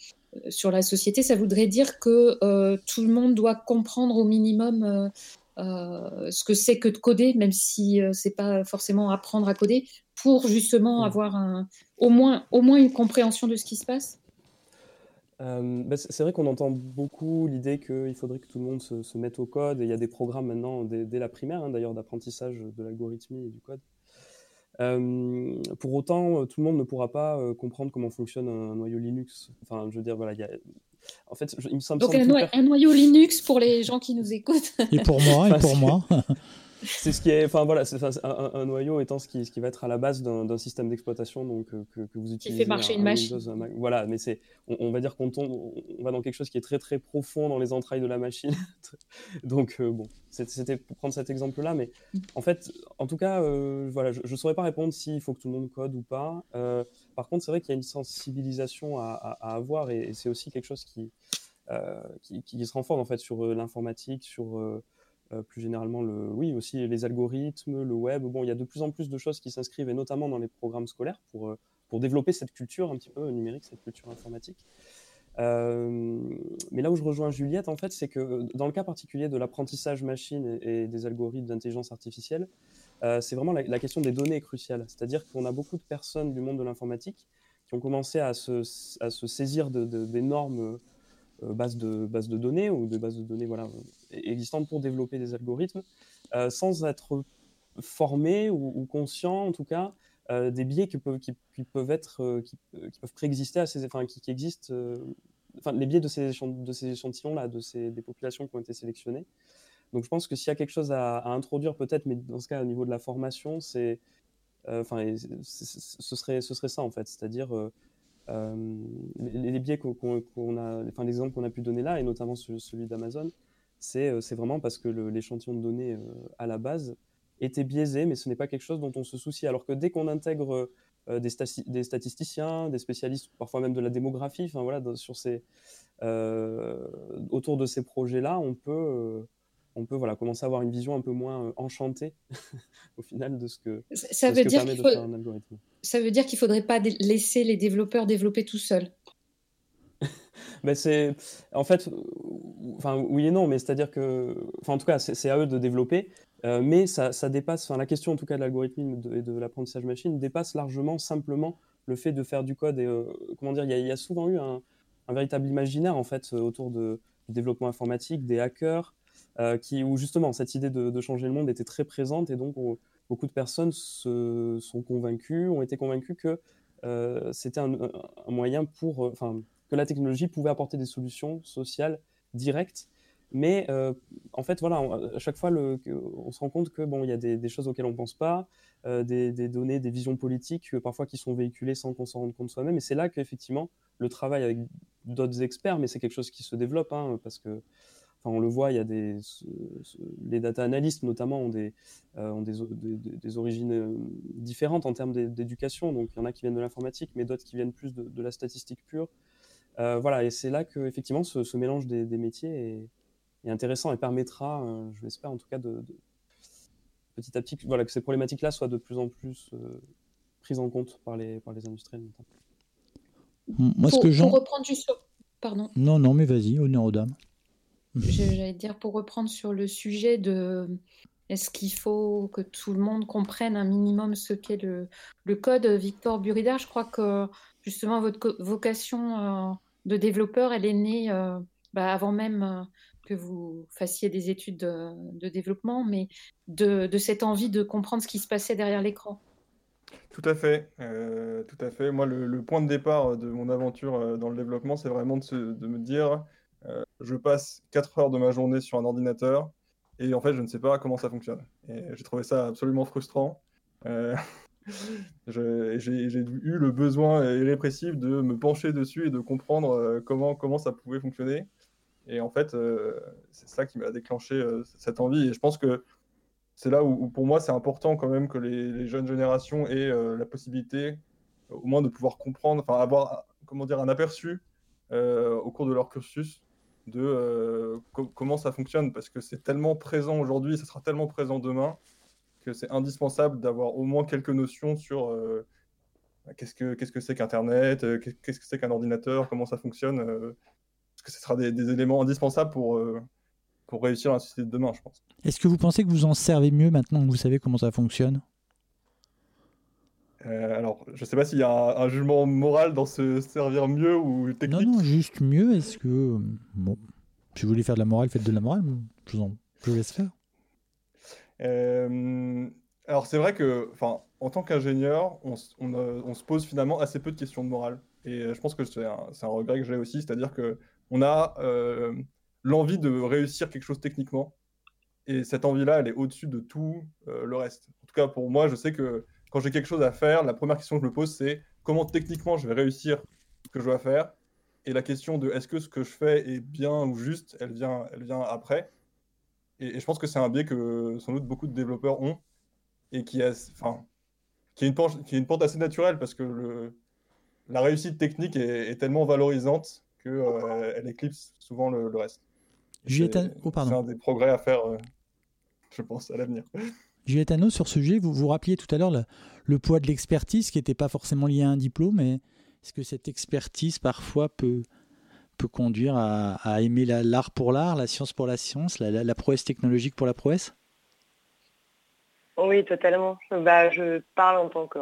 sur la société, ça voudrait dire que euh, tout le monde doit comprendre au minimum euh, ce que c'est que de coder, même si euh, c'est pas forcément apprendre à coder, pour justement avoir un, au moins, au moins une compréhension de ce qui se passe. Euh, bah, c'est vrai qu'on entend beaucoup l'idée qu'il faudrait que tout le monde se, se, mette au code, et il y a des programmes maintenant dès, dès la primaire, hein, d'ailleurs, d'apprentissage de l'algorithmie et du code. Euh, pour autant, tout le monde ne pourra pas euh, comprendre comment fonctionne un, noyau Linux. Enfin, je veux dire, voilà, il y a... En fait, je, il me semble. Donc, un, noyau, un, noyau Linux pour les gens qui nous écoutent. Et pour moi, et pour moi. [laughs] c'est ce qui est, enfin voilà, c'est, un, un, noyau étant ce qui, ce qui va être à la base d'un, système d'exploitation donc euh, que, que, vous utilisez. Qui fait marcher un, une machine. Windows, voilà, mais c'est, on, on, va dire qu'on tombe, on va dans quelque chose qui est très très profond dans les entrailles de la machine. [laughs] donc euh, bon, c'était pour prendre cet exemple-là, mais en fait, en tout cas, euh, voilà, je, ne saurais pas répondre s'il faut que tout le monde code ou pas. Euh, par contre, c'est vrai qu'il y a une sensibilisation à, à, à avoir et, et c'est aussi quelque chose qui, qui, qui, se renforce en fait sur l'informatique, sur euh, plus généralement, le, oui, aussi les algorithmes, le web. Bon, il y a de plus en plus de choses qui s'inscrivent, et notamment dans les programmes scolaires, pour, euh, pour développer cette culture un petit peu numérique, cette culture informatique. Euh, mais là où je rejoins Juliette, en fait, c'est que dans le cas particulier de l'apprentissage machine et, des algorithmes d'intelligence artificielle, c'est vraiment la, question des données est cruciale. C'est-à-dire qu'on a beaucoup de personnes du monde de l'informatique qui ont commencé à se, à se saisir de, de, euh, bases, de, bases de données ou de bases de données voilà, existantes pour développer des algorithmes, euh, sans être formés ou, ou, conscients en tout cas euh, des biais qui peuvent, qui, peuvent être, euh, qui, peuvent préexister à ces, enfin, qui, qui existent, euh, enfin, les biais de ces, de ces échantillons-là, de ces, des populations qui ont été sélectionnées. Donc je pense que s'il y a quelque chose à, à introduire peut-être, mais dans ce cas au niveau de la formation, c'est, enfin, ce serait, ce serait ça en fait, c'est-à-dire euh, les, les, biais qu'on qu a, enfin l'exemple qu'on a pu donner là, et notamment celui d'Amazon, c'est vraiment parce que l'échantillon de données euh, à la base était biaisé, mais ce n'est pas quelque chose dont on se soucie. Alors que dès qu'on intègre euh, des, stati des, statisticiens, des spécialistes, parfois même de la démographie, enfin voilà, sur ces, euh, autour de ces projets-là, on peut, euh, on peut voilà, commencer à avoir une vision un peu moins enchantée [laughs] au final de ce que, ça veut ce dire de faire un algorithme. Ça veut dire qu'il ne faudrait pas laisser les développeurs développer tout seuls [laughs] ben c'est en fait enfin oui et non mais c'est à dire que enfin en tout cas c'est à eux de développer euh, mais ça, ça dépasse enfin la question en tout cas de l'algorithme et de, de l'apprentissage machine dépasse largement simplement le fait de faire du code et euh, comment dire il y, a, il y, a souvent eu un, un, véritable imaginaire en fait autour de, du développement informatique des hackers euh, qui où justement cette idée de, changer le monde était très présente et donc on, beaucoup de personnes se sont convaincues ont été convaincues que euh, c'était un, moyen pour enfin que la technologie pouvait apporter des solutions sociales directes. Mais euh, en fait, voilà, à chaque fois, on se rend compte que bon, il y a des, choses auxquelles on pense pas, euh, des, données, des visions politiques euh, parfois qui sont véhiculées sans qu'on s'en rende compte soi-même. Et c'est là qu'effectivement, le travail avec d'autres experts, mais c'est quelque chose qui se développe, hein, parce que, enfin, on le voit, il y a des, les data analystes notamment ont des, euh, ont des, des, des, origines différentes en termes d'éducation. Donc, il y en a qui viennent de l'informatique, mais d'autres qui viennent plus de, de la statistique pure. Euh, voilà, et c'est là que effectivement ce, ce mélange des, des, métiers est, est, intéressant et permettra, euh, je l'espère en tout cas, de, de, petit à petit, voilà, que ces problématiques-là soient de plus en plus euh, prises en compte par les, par les industriels. Notamment. Moi, pour, ce que reprendre juste sur... Pardon. Non, non, mais vas-y, honneur aux dames. J'allais dire pour reprendre sur le sujet de est-ce qu'il faut que tout le monde comprenne un minimum ce qu'est le, le, code Victor Burida, je crois que justement votre vocation euh, de développeur, elle est née euh, bah, avant même euh, que vous fassiez des études de, de développement, mais de, de, cette envie de comprendre ce qui se passait derrière l'écran. Tout à fait, euh, tout à fait. Moi, le, le, point de départ de mon aventure dans le développement, c'est vraiment de, se, de, me dire, euh, je passe 4 heures de ma journée sur un ordinateur et en fait, je ne sais pas comment ça fonctionne. Et j'ai trouvé ça absolument frustrant. Euh, [laughs] j'ai eu le besoin irrépressif de me pencher dessus et de comprendre euh, comment, comment ça pouvait fonctionner. Et en fait, euh, c'est ça qui m'a déclenché cette envie. Et je pense que c'est là où, pour moi, c'est important quand même que les, les jeunes générations aient la possibilité, au moins, de pouvoir comprendre, enfin, avoir, comment dire, un aperçu au cours de leur cursus de euh, co comment ça fonctionne, parce que c'est tellement présent aujourd'hui, ça sera tellement présent demain, que c'est indispensable d'avoir au moins quelques notions sur euh, qu'est-ce que qu'est-ce que c'est qu'Internet, euh, qu'est-ce que c'est qu'un ordinateur, comment ça fonctionne, parce que ce sera des, éléments indispensables pour pour réussir la société de demain, je pense. Est-ce que vous pensez que vous en servez mieux maintenant que vous savez comment ça fonctionne? Euh, alors, je sais pas s'il y a un, un jugement moral dans se servir mieux ou Non, technique. non, juste mieux. Est-ce que. Bon, si vous voulez faire de la morale, faites de la morale. Je vous, en... je vous laisse faire. Euh, alors c'est vrai que, en tant qu'ingénieur, on, s- on, euh, on se pose finalement assez peu de questions de morale. Et je pense que c'est un, regret que j'ai aussi, c'est-à-dire que on a euh, l'envie de réussir quelque chose techniquement, et cette envie-là, elle est au-dessus de tout le reste. En tout cas, pour moi, je sais que quand j'ai quelque chose à faire, la première question que je me pose, c'est comment techniquement je vais réussir ce que je dois faire. Et la question de est-ce que ce que je fais est bien ou juste, elle vient, elle vient après. Et, et je pense que c'est un biais que sans doute beaucoup de développeurs ont et qui a, enfin, qui est une pente, qui est une pente assez naturelle parce que le, la réussite technique est, est tellement valorisante que euh, elle éclipse souvent le, le reste. C'est- oh, pardon. C'est un des progrès à faire, euh, je pense, à l'avenir. Juliette Anneau, sur ce sujet, vous vous rappeliez tout à l'heure le, poids de l'expertise qui n'était pas forcément lié à un diplôme, mais est-ce que cette expertise parfois peut, peut conduire à, aimer la- l'art pour l'art, la science pour la science, la, prouesse technologique pour la prouesse? Oui, totalement. Bah, je parle en tant que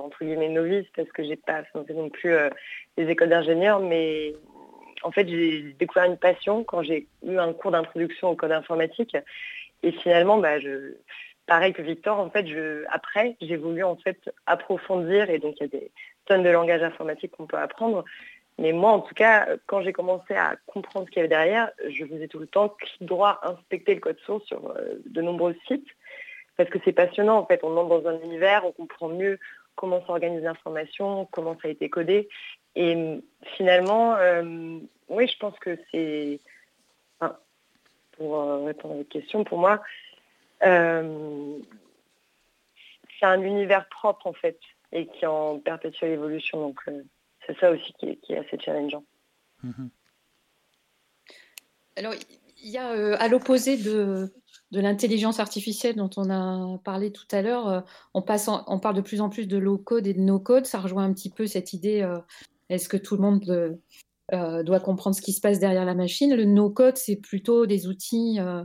novice parce que j'ai pas fait non plus euh, les écoles d'ingénieur, mais en fait j'ai découvert une passion quand j'ai eu un cours d'introduction au code informatique et finalement bah, je pareil que Victor en fait après j'ai voulu en fait approfondir et donc il y a des tonnes de langages informatiques qu'on peut apprendre mais moi en tout cas quand j'ai commencé à comprendre ce qu'il y avait derrière je faisais tout le temps clic droit inspecter le code source sur euh, de nombreux sites parce que c'est passionnant en fait. On entre dans un univers, on comprend mieux comment s'organise l'information, comment ça a été codé. Et euh, finalement, euh, oui, je pense que c'est, pour euh, répondre à votre question, pour moi, c'est un univers propre en fait et qui est en perpétuelle évolution. Donc euh, c'est ça aussi qui est, qui est assez challengeant. Alors, il y a euh, à l'opposé de, de l'intelligence artificielle dont on a parlé tout à l'heure, euh, on, passe en- on parle de plus en plus de low code et de no code. Ça rejoint un petit peu cette idée euh, est-ce que tout le monde euh, euh, doit comprendre ce qui se passe derrière la machine? Le no code, c'est plutôt des outils, euh, euh,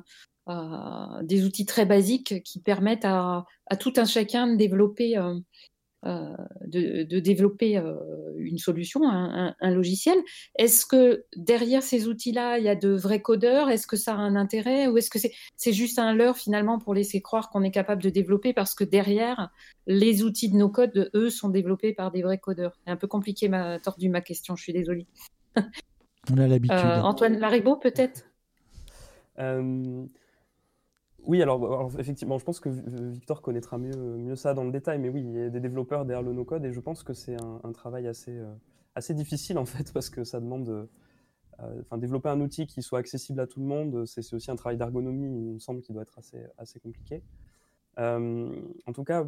des outils très basiques qui permettent à, à tout un chacun de développer. euh, euh, de, de développer euh, une solution, un, un- un logiciel. Est-ce que derrière ces outils-là, il y a de vrais codeurs? Est-ce que ça a un intérêt? Ou est-ce que c'est juste un leurre finalement pour laisser croire qu'on est capable de développer? Parce que derrière, les outils de nos codes, eux, sont développés par des vrais codeurs C'est un peu compliqué, ma, tordu ma question, je suis désolée. On a l'habitude. Euh, Antoine Laribaud, peut-être? Euh, oui, alors, alors, effectivement, je pense que Victor connaîtra mieux, ça dans le détail, mais oui, il y a des développeurs derrière le no-code et je pense que c'est un, travail assez, euh, assez difficile en fait [laughs] parce que ça demande, euh, enfin, développer un outil qui soit accessible à tout le monde, c'est aussi un travail d'ergonomie, il me semble, qui doit être assez, compliqué. Euh, en tout cas,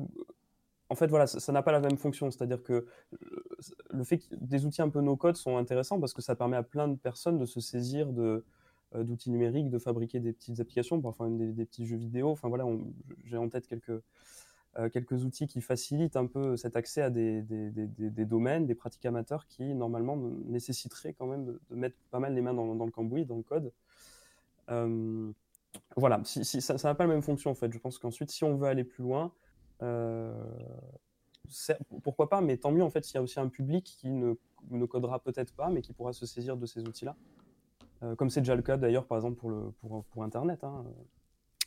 en fait, voilà, ça n'a pas la même fonction, c'est-à-dire que euh, le fait que des outils un peu no-code sont intéressants parce que ça permet à plein de personnes de se saisir de euh, d'outils numériques, de fabriquer des petites applications, parfois même des, petits jeux vidéo. Enfin voilà, j'ai en tête quelques, euh, quelques outils qui facilitent un peu cet accès à des, des, domaines, des pratiques amateurs qui normalement nécessiteraient quand même de, mettre pas mal les mains dans, le cambouis, dans le code. Euh, voilà, si, ça n'a pas la même fonction en fait. Je pense qu'ensuite, si on veut aller plus loin, euh, pourquoi pas, mais tant mieux en fait s'il y a aussi un public qui ne, ne codera peut-être pas, mais qui pourra se saisir de ces outils-là. Euh, comme c'est déjà le cas d'ailleurs, par exemple, pour, le, pour, pour Internet, hein, euh,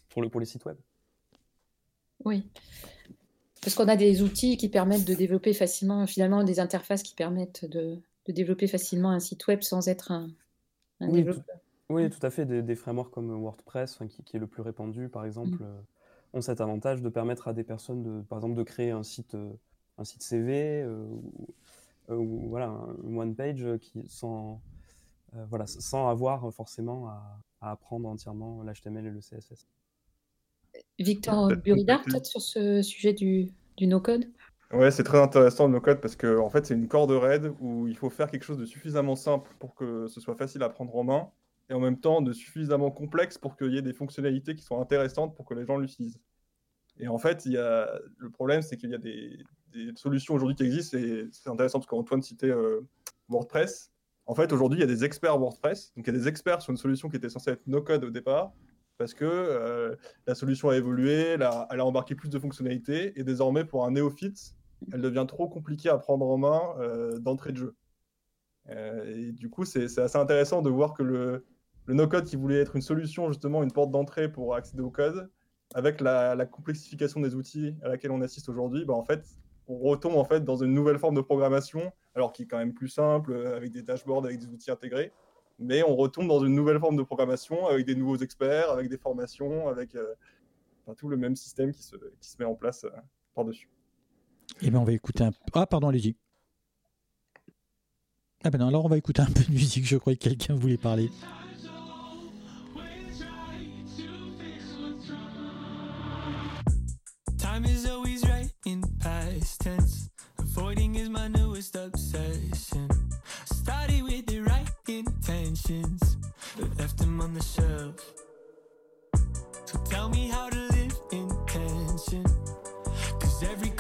pour, le, pour les sites web. Oui. Parce qu'on a des outils qui permettent de développer facilement, finalement, des interfaces qui permettent de, de développer facilement un site web sans être un, un Oui, développeur. Oui, tout à fait. Des, des frameworks comme WordPress, qui, qui est le plus répandu, par exemple, Mm. euh, ont cet avantage de permettre à des personnes, de, par exemple, de créer un site, euh, un site CV euh, ou, voilà, un- une one page qui, sans, euh, voilà, sans avoir forcément à, à apprendre entièrement l'HTML et le CSS. Victor Buridard, peut-être sur ce sujet du, du no-code? Ouais, c'est très intéressant le no-code parce que en fait, c'est une corde raide où il faut faire quelque chose de suffisamment simple pour que ce soit facile à prendre en main et en même temps de suffisamment complexe pour qu'il y ait des fonctionnalités qui soient intéressantes pour que les gens l'utilisent. Et en fait, il y a... le problème, c'est qu'il y a des, des solutions aujourd'hui qui existent et c'est intéressant parce qu'Antoine citait euh, WordPress. En fait, aujourd'hui, il y a des experts WordPress. Donc, il y a des experts sur une solution qui était censée être no-code au départ parce que euh, la solution a évolué, elle a, embarqué plus de fonctionnalités et désormais, pour un néophyte, elle devient trop compliquée à prendre en main euh, d'entrée de jeu. Euh, et du coup, c'est assez intéressant de voir que le, no-code qui voulait être une solution, justement, une porte d'entrée pour accéder au code, avec la, la complexification des outils à laquelle on assiste aujourd'hui, bah, en fait, on retombe en fait dans une nouvelle forme de programmation, alors qui est quand même plus simple, euh, avec des dashboards, avec des outils intégrés. Mais on retombe dans une nouvelle forme de programmation avec des nouveaux experts, avec des formations, avec euh, enfin, tout le même système qui se, qui se met en place euh, par-dessus. Eh bien, on va écouter un. Ah, pardon, allez-y. Ah ben non, alors on va écouter un peu de musique. Je croyais que quelqu'un voulait parler. Time is always right in past tense. Avoiding is my newest obsession. Started with the right intentions, but left them on the shelf. So tell me how to live in tension. Cause every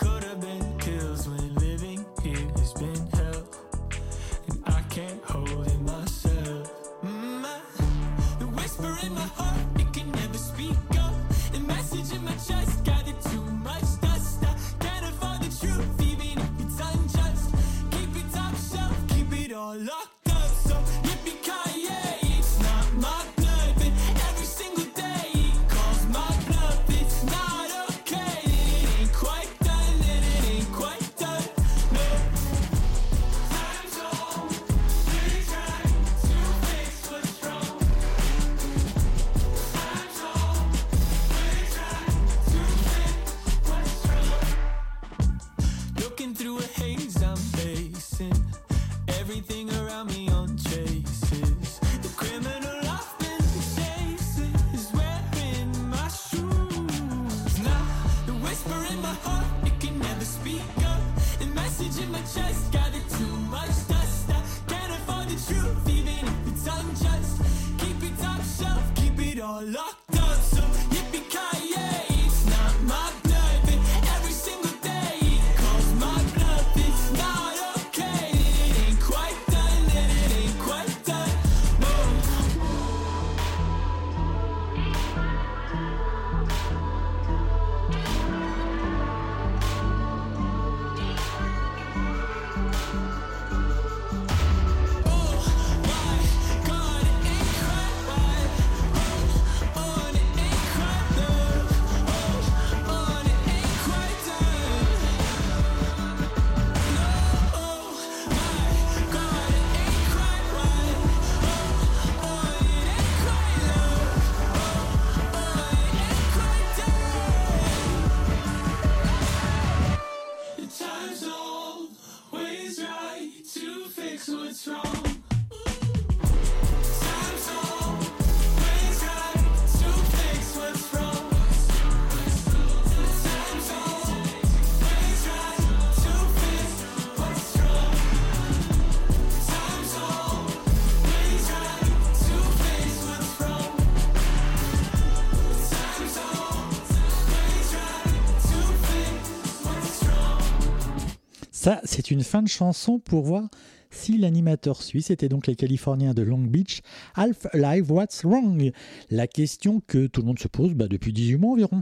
Ça, c'est une fin de chanson pour voir si l'animateur suisse était donc les Californiens de Long Beach. Half Alive, what's wrong? La question que tout le monde se pose bah, depuis 18 mois environ.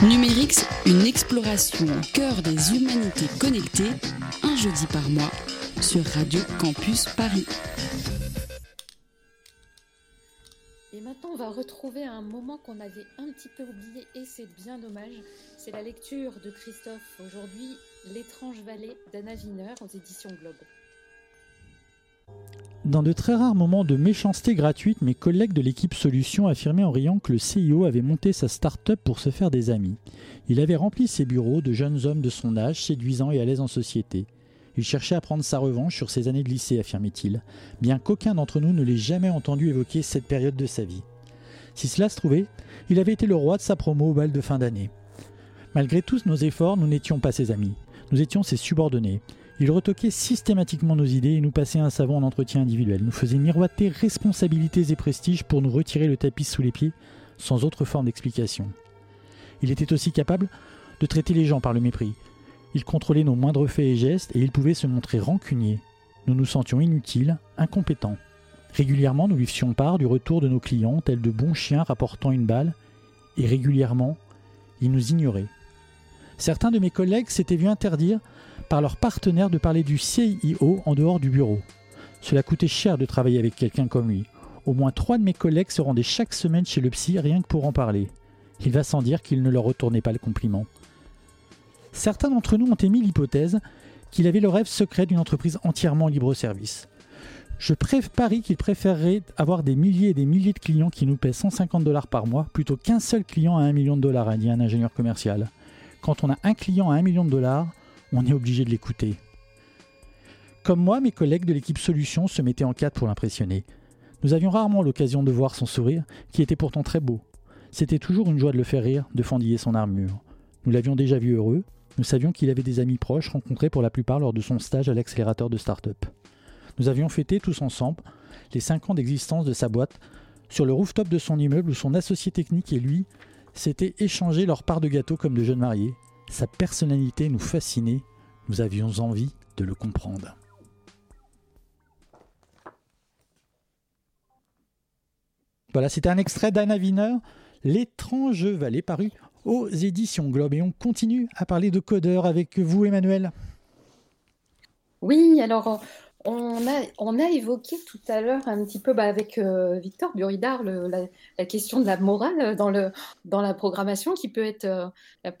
Numérix, une exploration au cœur des humanités connectées, un jeudi par mois, sur Radio Campus Paris. Et maintenant, on va retrouver un moment qu'on avait un petit peu oublié et c'est bien dommage. C'est la lecture de Christophe aujourd'hui, L'étrange vallée d'Anna Wiener aux éditions Globe. Dans de très rares moments de méchanceté gratuite, mes collègues de l'équipe Solutions affirmaient en riant que le CIO avait monté sa start-up pour se faire des amis. Il avait rempli ses bureaux de jeunes hommes de son âge, séduisants et à l'aise en société. Il cherchait à prendre sa revanche sur ses années de lycée, affirmait-il, bien qu'aucun d'entre nous ne l'ait jamais entendu évoquer cette période de sa vie. Si cela se trouvait, il avait été le roi de sa promo au bal de fin d'année. Malgré tous nos efforts, nous n'étions pas ses amis. Nous étions ses subordonnés. Il retoquait systématiquement nos idées et nous passait un savon en entretien individuel, nous faisait miroiter responsabilités et prestiges pour nous retirer le tapis sous les pieds, sans autre forme d'explication. Il était aussi capable de traiter les gens par le mépris. Il contrôlait nos moindres faits et gestes et il pouvait se montrer rancunier. Nous nous sentions inutiles, incompétents. Régulièrement, nous lui faisions part du retour de nos clients, tels de bons chiens rapportant une balle, et régulièrement, il nous ignorait. Certains de mes collègues s'étaient vus interdire par leur partenaire de parler du CIO en dehors du bureau. Cela coûtait cher de travailler avec quelqu'un comme lui. Au moins trois de mes collègues se rendaient chaque semaine chez le psy rien que pour en parler. Il va sans dire qu'il ne leur retournait pas le compliment. Certains d'entre nous ont émis l'hypothèse qu'il avait le rêve secret d'une entreprise entièrement libre-service. Je parie qu'il préférerait avoir des milliers et des milliers de clients qui nous paient 150 dollars par mois plutôt qu'un seul client à un million de dollars, a dit un ingénieur commercial. Quand on a un client à un million de dollars, on est obligé de l'écouter. Comme moi, mes collègues de l'équipe Solutions se mettaient en quatre pour l'impressionner. Nous avions rarement l'occasion de voir son sourire, qui était pourtant très beau. C'était toujours une joie de le faire rire, de fendiller son armure. Nous l'avions déjà vu heureux, nous savions qu'il avait des amis proches rencontrés pour la plupart lors de son stage à l'accélérateur de start-up. Nous avions fêté tous ensemble les 5 ans d'existence de sa boîte sur le rooftop de son immeuble où son associé technique et lui s'étaient échangés leur part de gâteau comme de jeunes mariés. Sa personnalité nous fascinait, nous avions envie de le comprendre. Voilà, c'était un extrait d'Anna Wiener, L'étrange vallée, paru aux éditions Globe. Et on continue à parler de codeurs avec vous, Emmanuel. Oui, alors on a, évoqué tout à l'heure un petit peu bah, avec euh, Victor Buridard la, question de la morale dans, la programmation qui peut être euh,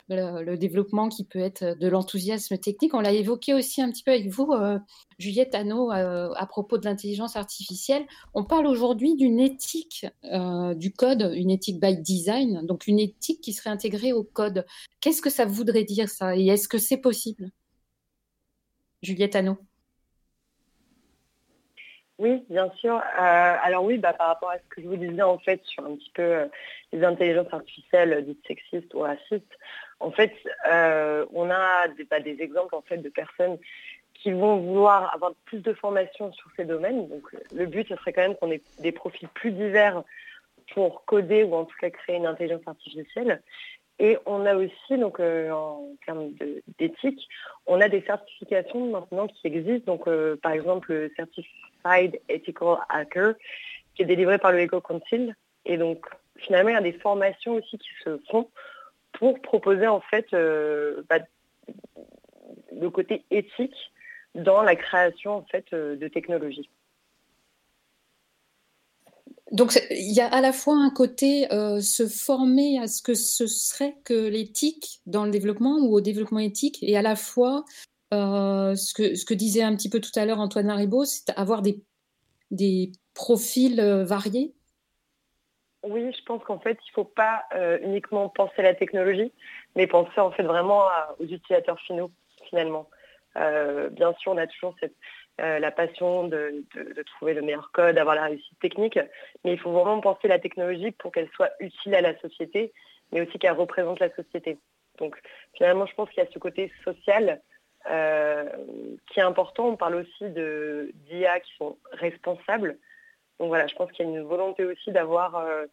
le, développement qui peut être de l'enthousiasme technique. On l'a évoqué aussi un petit peu avec vous, euh, Juliette Anneau, à propos de l'intelligence artificielle. On parle aujourd'hui d'une éthique du code, une éthique by design, donc une éthique qui serait intégrée au code. Qu'est-ce que ça voudrait dire ça? Et est-ce que c'est possible? Juliette Anneau. Oui, bien sûr. Euh, alors oui, bah, par rapport à ce que je vous disais en fait sur un petit peu euh, les intelligences artificielles euh, dites sexistes ou racistes, en fait, on a des, bah, des exemples en fait de personnes qui vont vouloir avoir plus de formation sur ces domaines. Donc le but, ce serait quand même qu'on ait des profils plus divers pour coder ou en tout cas créer une intelligence artificielle. Et on a aussi, donc en termes d'éthique, on a des certifications maintenant qui existent. Donc par exemple le Certified Ethical Hacker qui est délivré par le Eco Council. Et donc finalement il y a des formations aussi qui se font pour proposer en fait euh, bah, le côté éthique dans la création en fait euh, de technologies. Donc, il y a à la fois un côté euh, se former à ce que ce serait que l'éthique dans le développement ou au développement éthique, et à la fois euh, ce que, ce que disait un petit peu tout à l'heure Antoine Laribaud, c'est avoir des, profils euh, variés. Oui, je pense qu'en fait, il ne faut pas euh, uniquement penser à la technologie, mais penser en fait vraiment aux utilisateurs finaux, finalement. Bien sûr, on a toujours la passion de, de- trouver le meilleur code, d'avoir la réussite technique, mais il faut vraiment penser la technologie pour qu'elle soit utile à la société, mais aussi qu'elle représente la société. Donc finalement, je pense qu'il y a ce côté social qui est important. On parle aussi de d'IA qui sont responsables. Donc voilà, je pense qu'il y a une volonté aussi d'avoir euh,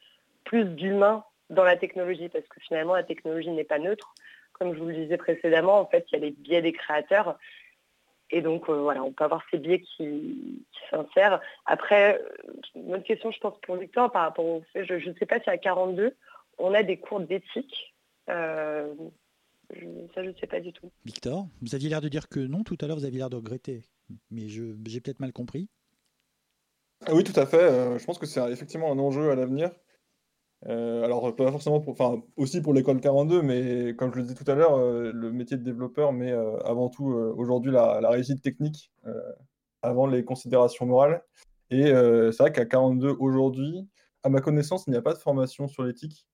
plus d'humains dans la technologie, parce que finalement, la technologie n'est pas neutre. Comme je vous le disais précédemment, en fait, il y a les biais des créateurs. Et donc, euh, voilà, on peut avoir ces biais qui, s'insèrent. Après, euh, une autre question, je pense, pour Victor, par rapport au fait, je ne sais pas si à 42, on a des cours d'éthique. Euh, je- ça, je ne sais pas du tout. Victor, vous aviez l'air de dire que non, tout à l'heure vous aviez l'air de regretter, mais j'ai peut-être mal compris. Ah Oui, tout à fait. euh, je pense que c'est effectivement un enjeu à l'avenir. Euh, alors, pas forcément pour, enfin, aussi pour l'école 42, mais comme je le disais tout à l'heure, euh, le métier de développeur met euh, avant tout aujourd'hui la, la réussite technique euh, avant les considérations morales. Et euh, c'est vrai qu'à 42 aujourd'hui, à ma connaissance, il n'y a pas de formation sur l'éthique.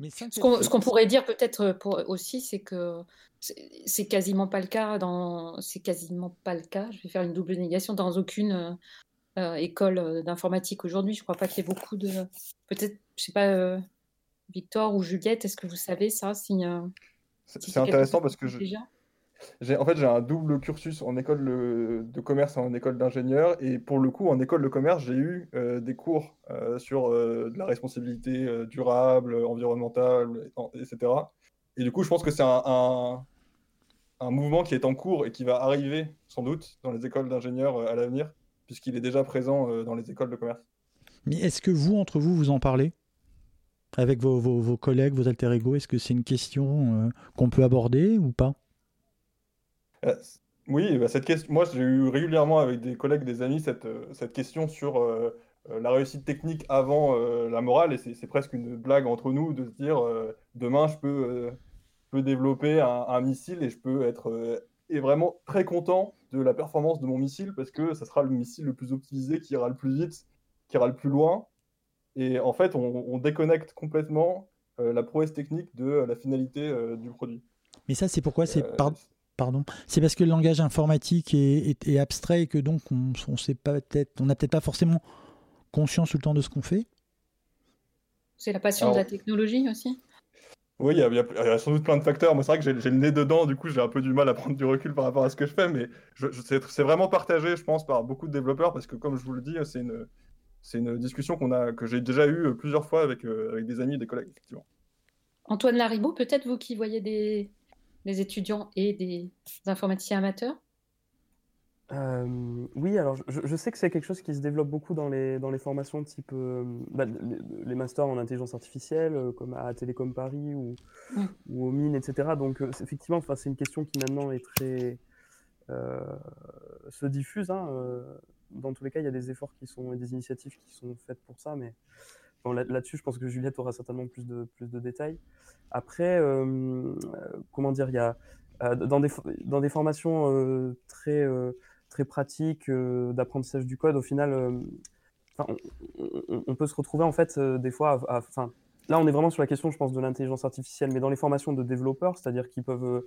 Euh, Ce qu'on ce qu'on pourrait dire peut-être pour- aussi, c'est que c'est c'est quasiment pas le cas dans, c'est quasiment pas le cas. Je vais faire une double négation dans aucune euh, euh, école euh, d'informatique aujourd'hui. Je crois pas qu'il y ait beaucoup de, peut-être, je sais pas, euh, Victor ou Juliette, est-ce que vous savez ça si, euh, c'est si c'est quelque intéressant parce que je, déjà? En fait, j'ai un double cursus en école de commerce et en école d'ingénieur. Et pour le coup, en école de commerce, j'ai eu euh, des cours euh, sur euh, de la responsabilité durable, environnementale, et- etc. Et du coup, je pense que c'est un, mouvement qui est en cours et qui va arriver sans doute dans les écoles d'ingénieurs à l'avenir, puisqu'il est déjà présent dans les écoles de commerce. Mais est-ce que vous, entre vous, vous en parlez? Avec vos, vos, collègues, vos alter ego Est-ce que c'est une question qu'on peut aborder ou pas? Oui, bah, cette question, moi j'ai eu régulièrement avec des collègues, des amis, cette, euh, cette question sur euh, euh, la réussite technique avant euh, la morale, et c'est presque une blague entre nous de se dire euh, demain je peux, euh, développer un, un missile et je peux être euh, et vraiment très content de la performance de mon missile parce que ça sera le missile le plus optimisé qui ira le plus vite, qui ira le plus loin. Et en fait, on, on déconnecte complètement euh, la prouesse technique de euh, la finalité euh, du produit. Mais ça, c'est pourquoi c'est Euh, par- pardon, c'est parce que le langage informatique est, est- est abstrait et que donc on, on sait pas peut-être, on n'a peut-être pas forcément conscience tout le temps de ce qu'on fait. C'est la passion de la technologie aussi? Oui, il y, a- y y sans doute plein de facteurs. Moi, c'est vrai que j'ai le nez dedans, du coup, j'ai un peu du mal à prendre du recul par rapport à ce que je fais, mais je, je- c'est vraiment partagé, je pense, par beaucoup de développeurs, parce que, comme je vous le dis, c'est une, discussion qu'on a, que j'ai déjà eue plusieurs fois avec, euh, avec des amis et des collègues, effectivement. Antoine Laribaud, peut-être vous qui voyez des, des étudiants et des informaticiens amateurs? Euh, oui, alors je, je sais que c'est quelque chose qui se développe beaucoup dans les, dans les formations type euh, bah, les, les masters en intelligence artificielle, euh, comme à Télécom Paris ou, Mm. ou au Mines, etc. Donc effectivement, enfin, c'est une question qui maintenant est très se diffuse. hein, dans tous les cas, il y a des efforts qui sont et des initiatives qui sont faites pour ça, mais là-dessus, je pense que Juliette aura certainement plus de, plus de détails. Après, euh, euh, comment dire, il y a euh, dans des, dans des formations très, très pratiques d'apprentissage du code, au final, on, peut se retrouver en fait des fois, à- là on est vraiment sur la question, je pense, de l'intelligence artificielle, mais dans les formations de développeurs, c'est-à-dire qu'ils peuvent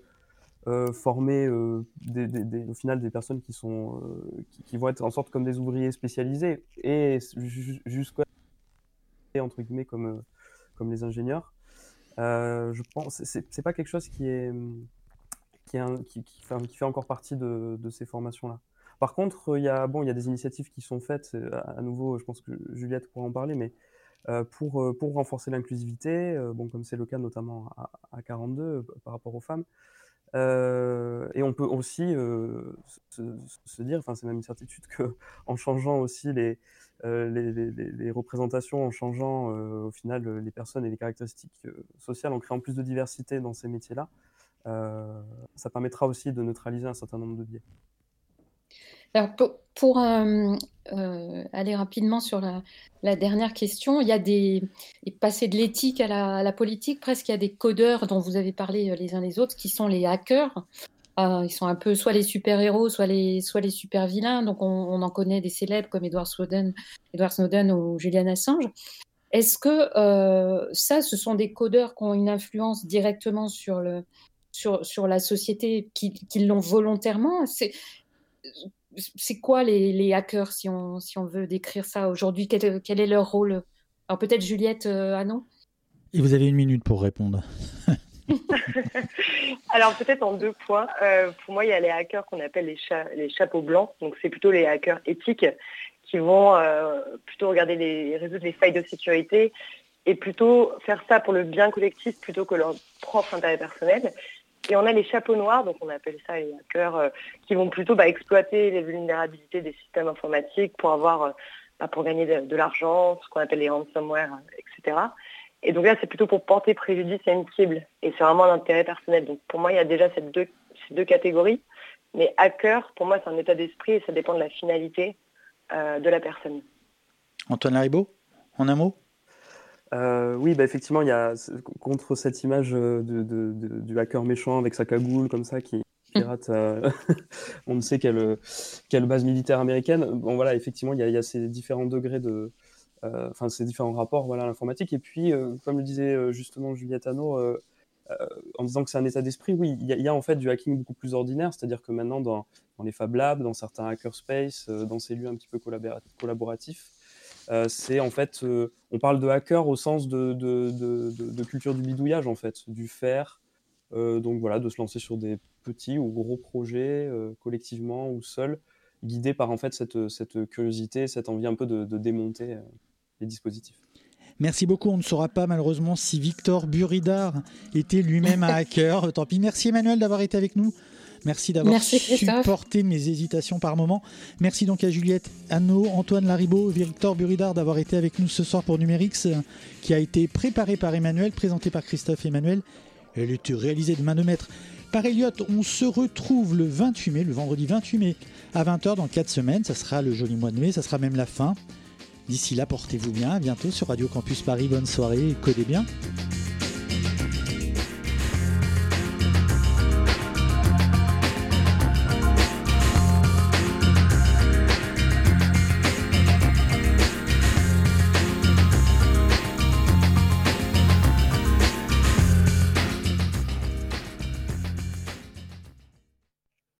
former des, au final des personnes qui sont qui, vont être en sorte comme des ouvriers spécialisés et ju- entre guillemets comme euh, comme les ingénieurs. Euh, je pense c'est pas quelque chose qui est qui, qui, fait, encore partie de, de ces formations-là. Par contre, il y a bon il y a des initiatives qui sont faites euh, à, nouveau, je pense que Juliette pourra en parler, mais euh, pour, euh, pour renforcer l'inclusivité, euh, bon, comme c'est le cas notamment à, à 42 euh, par rapport aux femmes. Euh, et on peut aussi euh, se, se dire, enfin c'est même une certitude que en changeant aussi les, euh, les, les- représentations, en changeant euh, au final euh, les personnes et les caractéristiques euh, sociales, en créant plus de diversité dans ces métiers-là, euh, ça permettra aussi de neutraliser un certain nombre de biais. Alors, pour, euh, euh, aller rapidement sur la, dernière question, il y a des, passer de l'éthique à la, politique, presque il y a des codeurs dont vous avez parlé euh, les uns les autres, qui sont les hackers. Euh, ils sont un peu soit les super-héros, soit les, super-vilains. Donc, on, en connaît des célèbres comme Edward Snowden, Edward Snowden ou Julian Assange. Est-ce que euh, ça, ce sont des codeurs qui ont une influence directement sur, la société, qui, l'ont volontairement? C'est quoi les, hackers, si on, veut décrire ça aujourd'hui? Quel, est leur rôle? Alors peut-être Juliette euh, Et vous avez une minute pour répondre. [laughs] [laughs] Alors peut-être en deux points. Euh, pour moi, il y a les hackers qu'on appelle les, cha- les chapeaux blancs. Donc c'est plutôt les hackers éthiques qui vont euh, plutôt regarder les résoudre les failles de sécurité et plutôt faire ça pour le bien collectif plutôt que leur propre intérêt personnel. Et on a les chapeaux noirs, donc on appelle ça les hackers, euh, qui vont plutôt bah, exploiter les vulnérabilités des systèmes informatiques pour avoir, bah, pour gagner de, de l'argent, ce qu'on appelle les ransomware, etc. Et donc là, c'est plutôt pour porter préjudice à une cible. Et c'est vraiment un intérêt personnel. Donc pour moi, il y a déjà ces deux, ces deux catégories. Mais hacker, pour moi, c'est un état d'esprit et ça dépend de la finalité euh, de la personne. Antoine Laribaud, en un mot? Euh, oui, bah effectivement, il y a contre cette image euh, de, de- de- du hacker méchant avec sa cagoule comme ça qui pirate, euh, [laughs] on ne sait quelle, quelle base militaire américaine. Bon voilà, effectivement, il y a, il y a ces différents degrés de, euh, enfin ces différents rapports voilà à l'informatique. Et puis, euh, comme le disait euh, justement Juliette Hano, euh, euh, en disant que c'est un état d'esprit, oui, il y, a, en fait du hacking beaucoup plus ordinaire, c'est-à-dire que maintenant dans, les Fab Labs, dans certains hackerspace, euh, dans ces lieux un petit peu collabora- collaboratifs. Euh, c'est en fait, euh, on parle de hacker au sens de, culture du bidouillage en fait, du faire, euh, donc voilà, de se lancer sur des petits ou gros projets euh, collectivement ou seul, guidé par en fait cette, cette curiosité, cette envie un peu de, démonter euh, les dispositifs. Merci beaucoup. On ne saura pas malheureusement si Victor Buridard était lui-même un [laughs] hacker. Tant pis. Merci Emmanuel d'avoir été avec nous. Merci d'avoir supporté mes hésitations par moment. Merci donc à Juliette Anneau, Antoine Laribaud, Victor Buridard d'avoir été avec nous ce soir pour Numérix, qui a été préparé par Emmanuel, présenté par Christophe Emmanuel. Elle était réalisée de main de maître par Elliot. On se retrouve le 28 mai, le vendredi 28 mai à 20h dans 4 semaines. Ça sera le joli mois de mai, ça sera même la fin. D'ici là, portez-vous bien. À bientôt sur Radio Campus Paris. Bonne soirée et codez bien.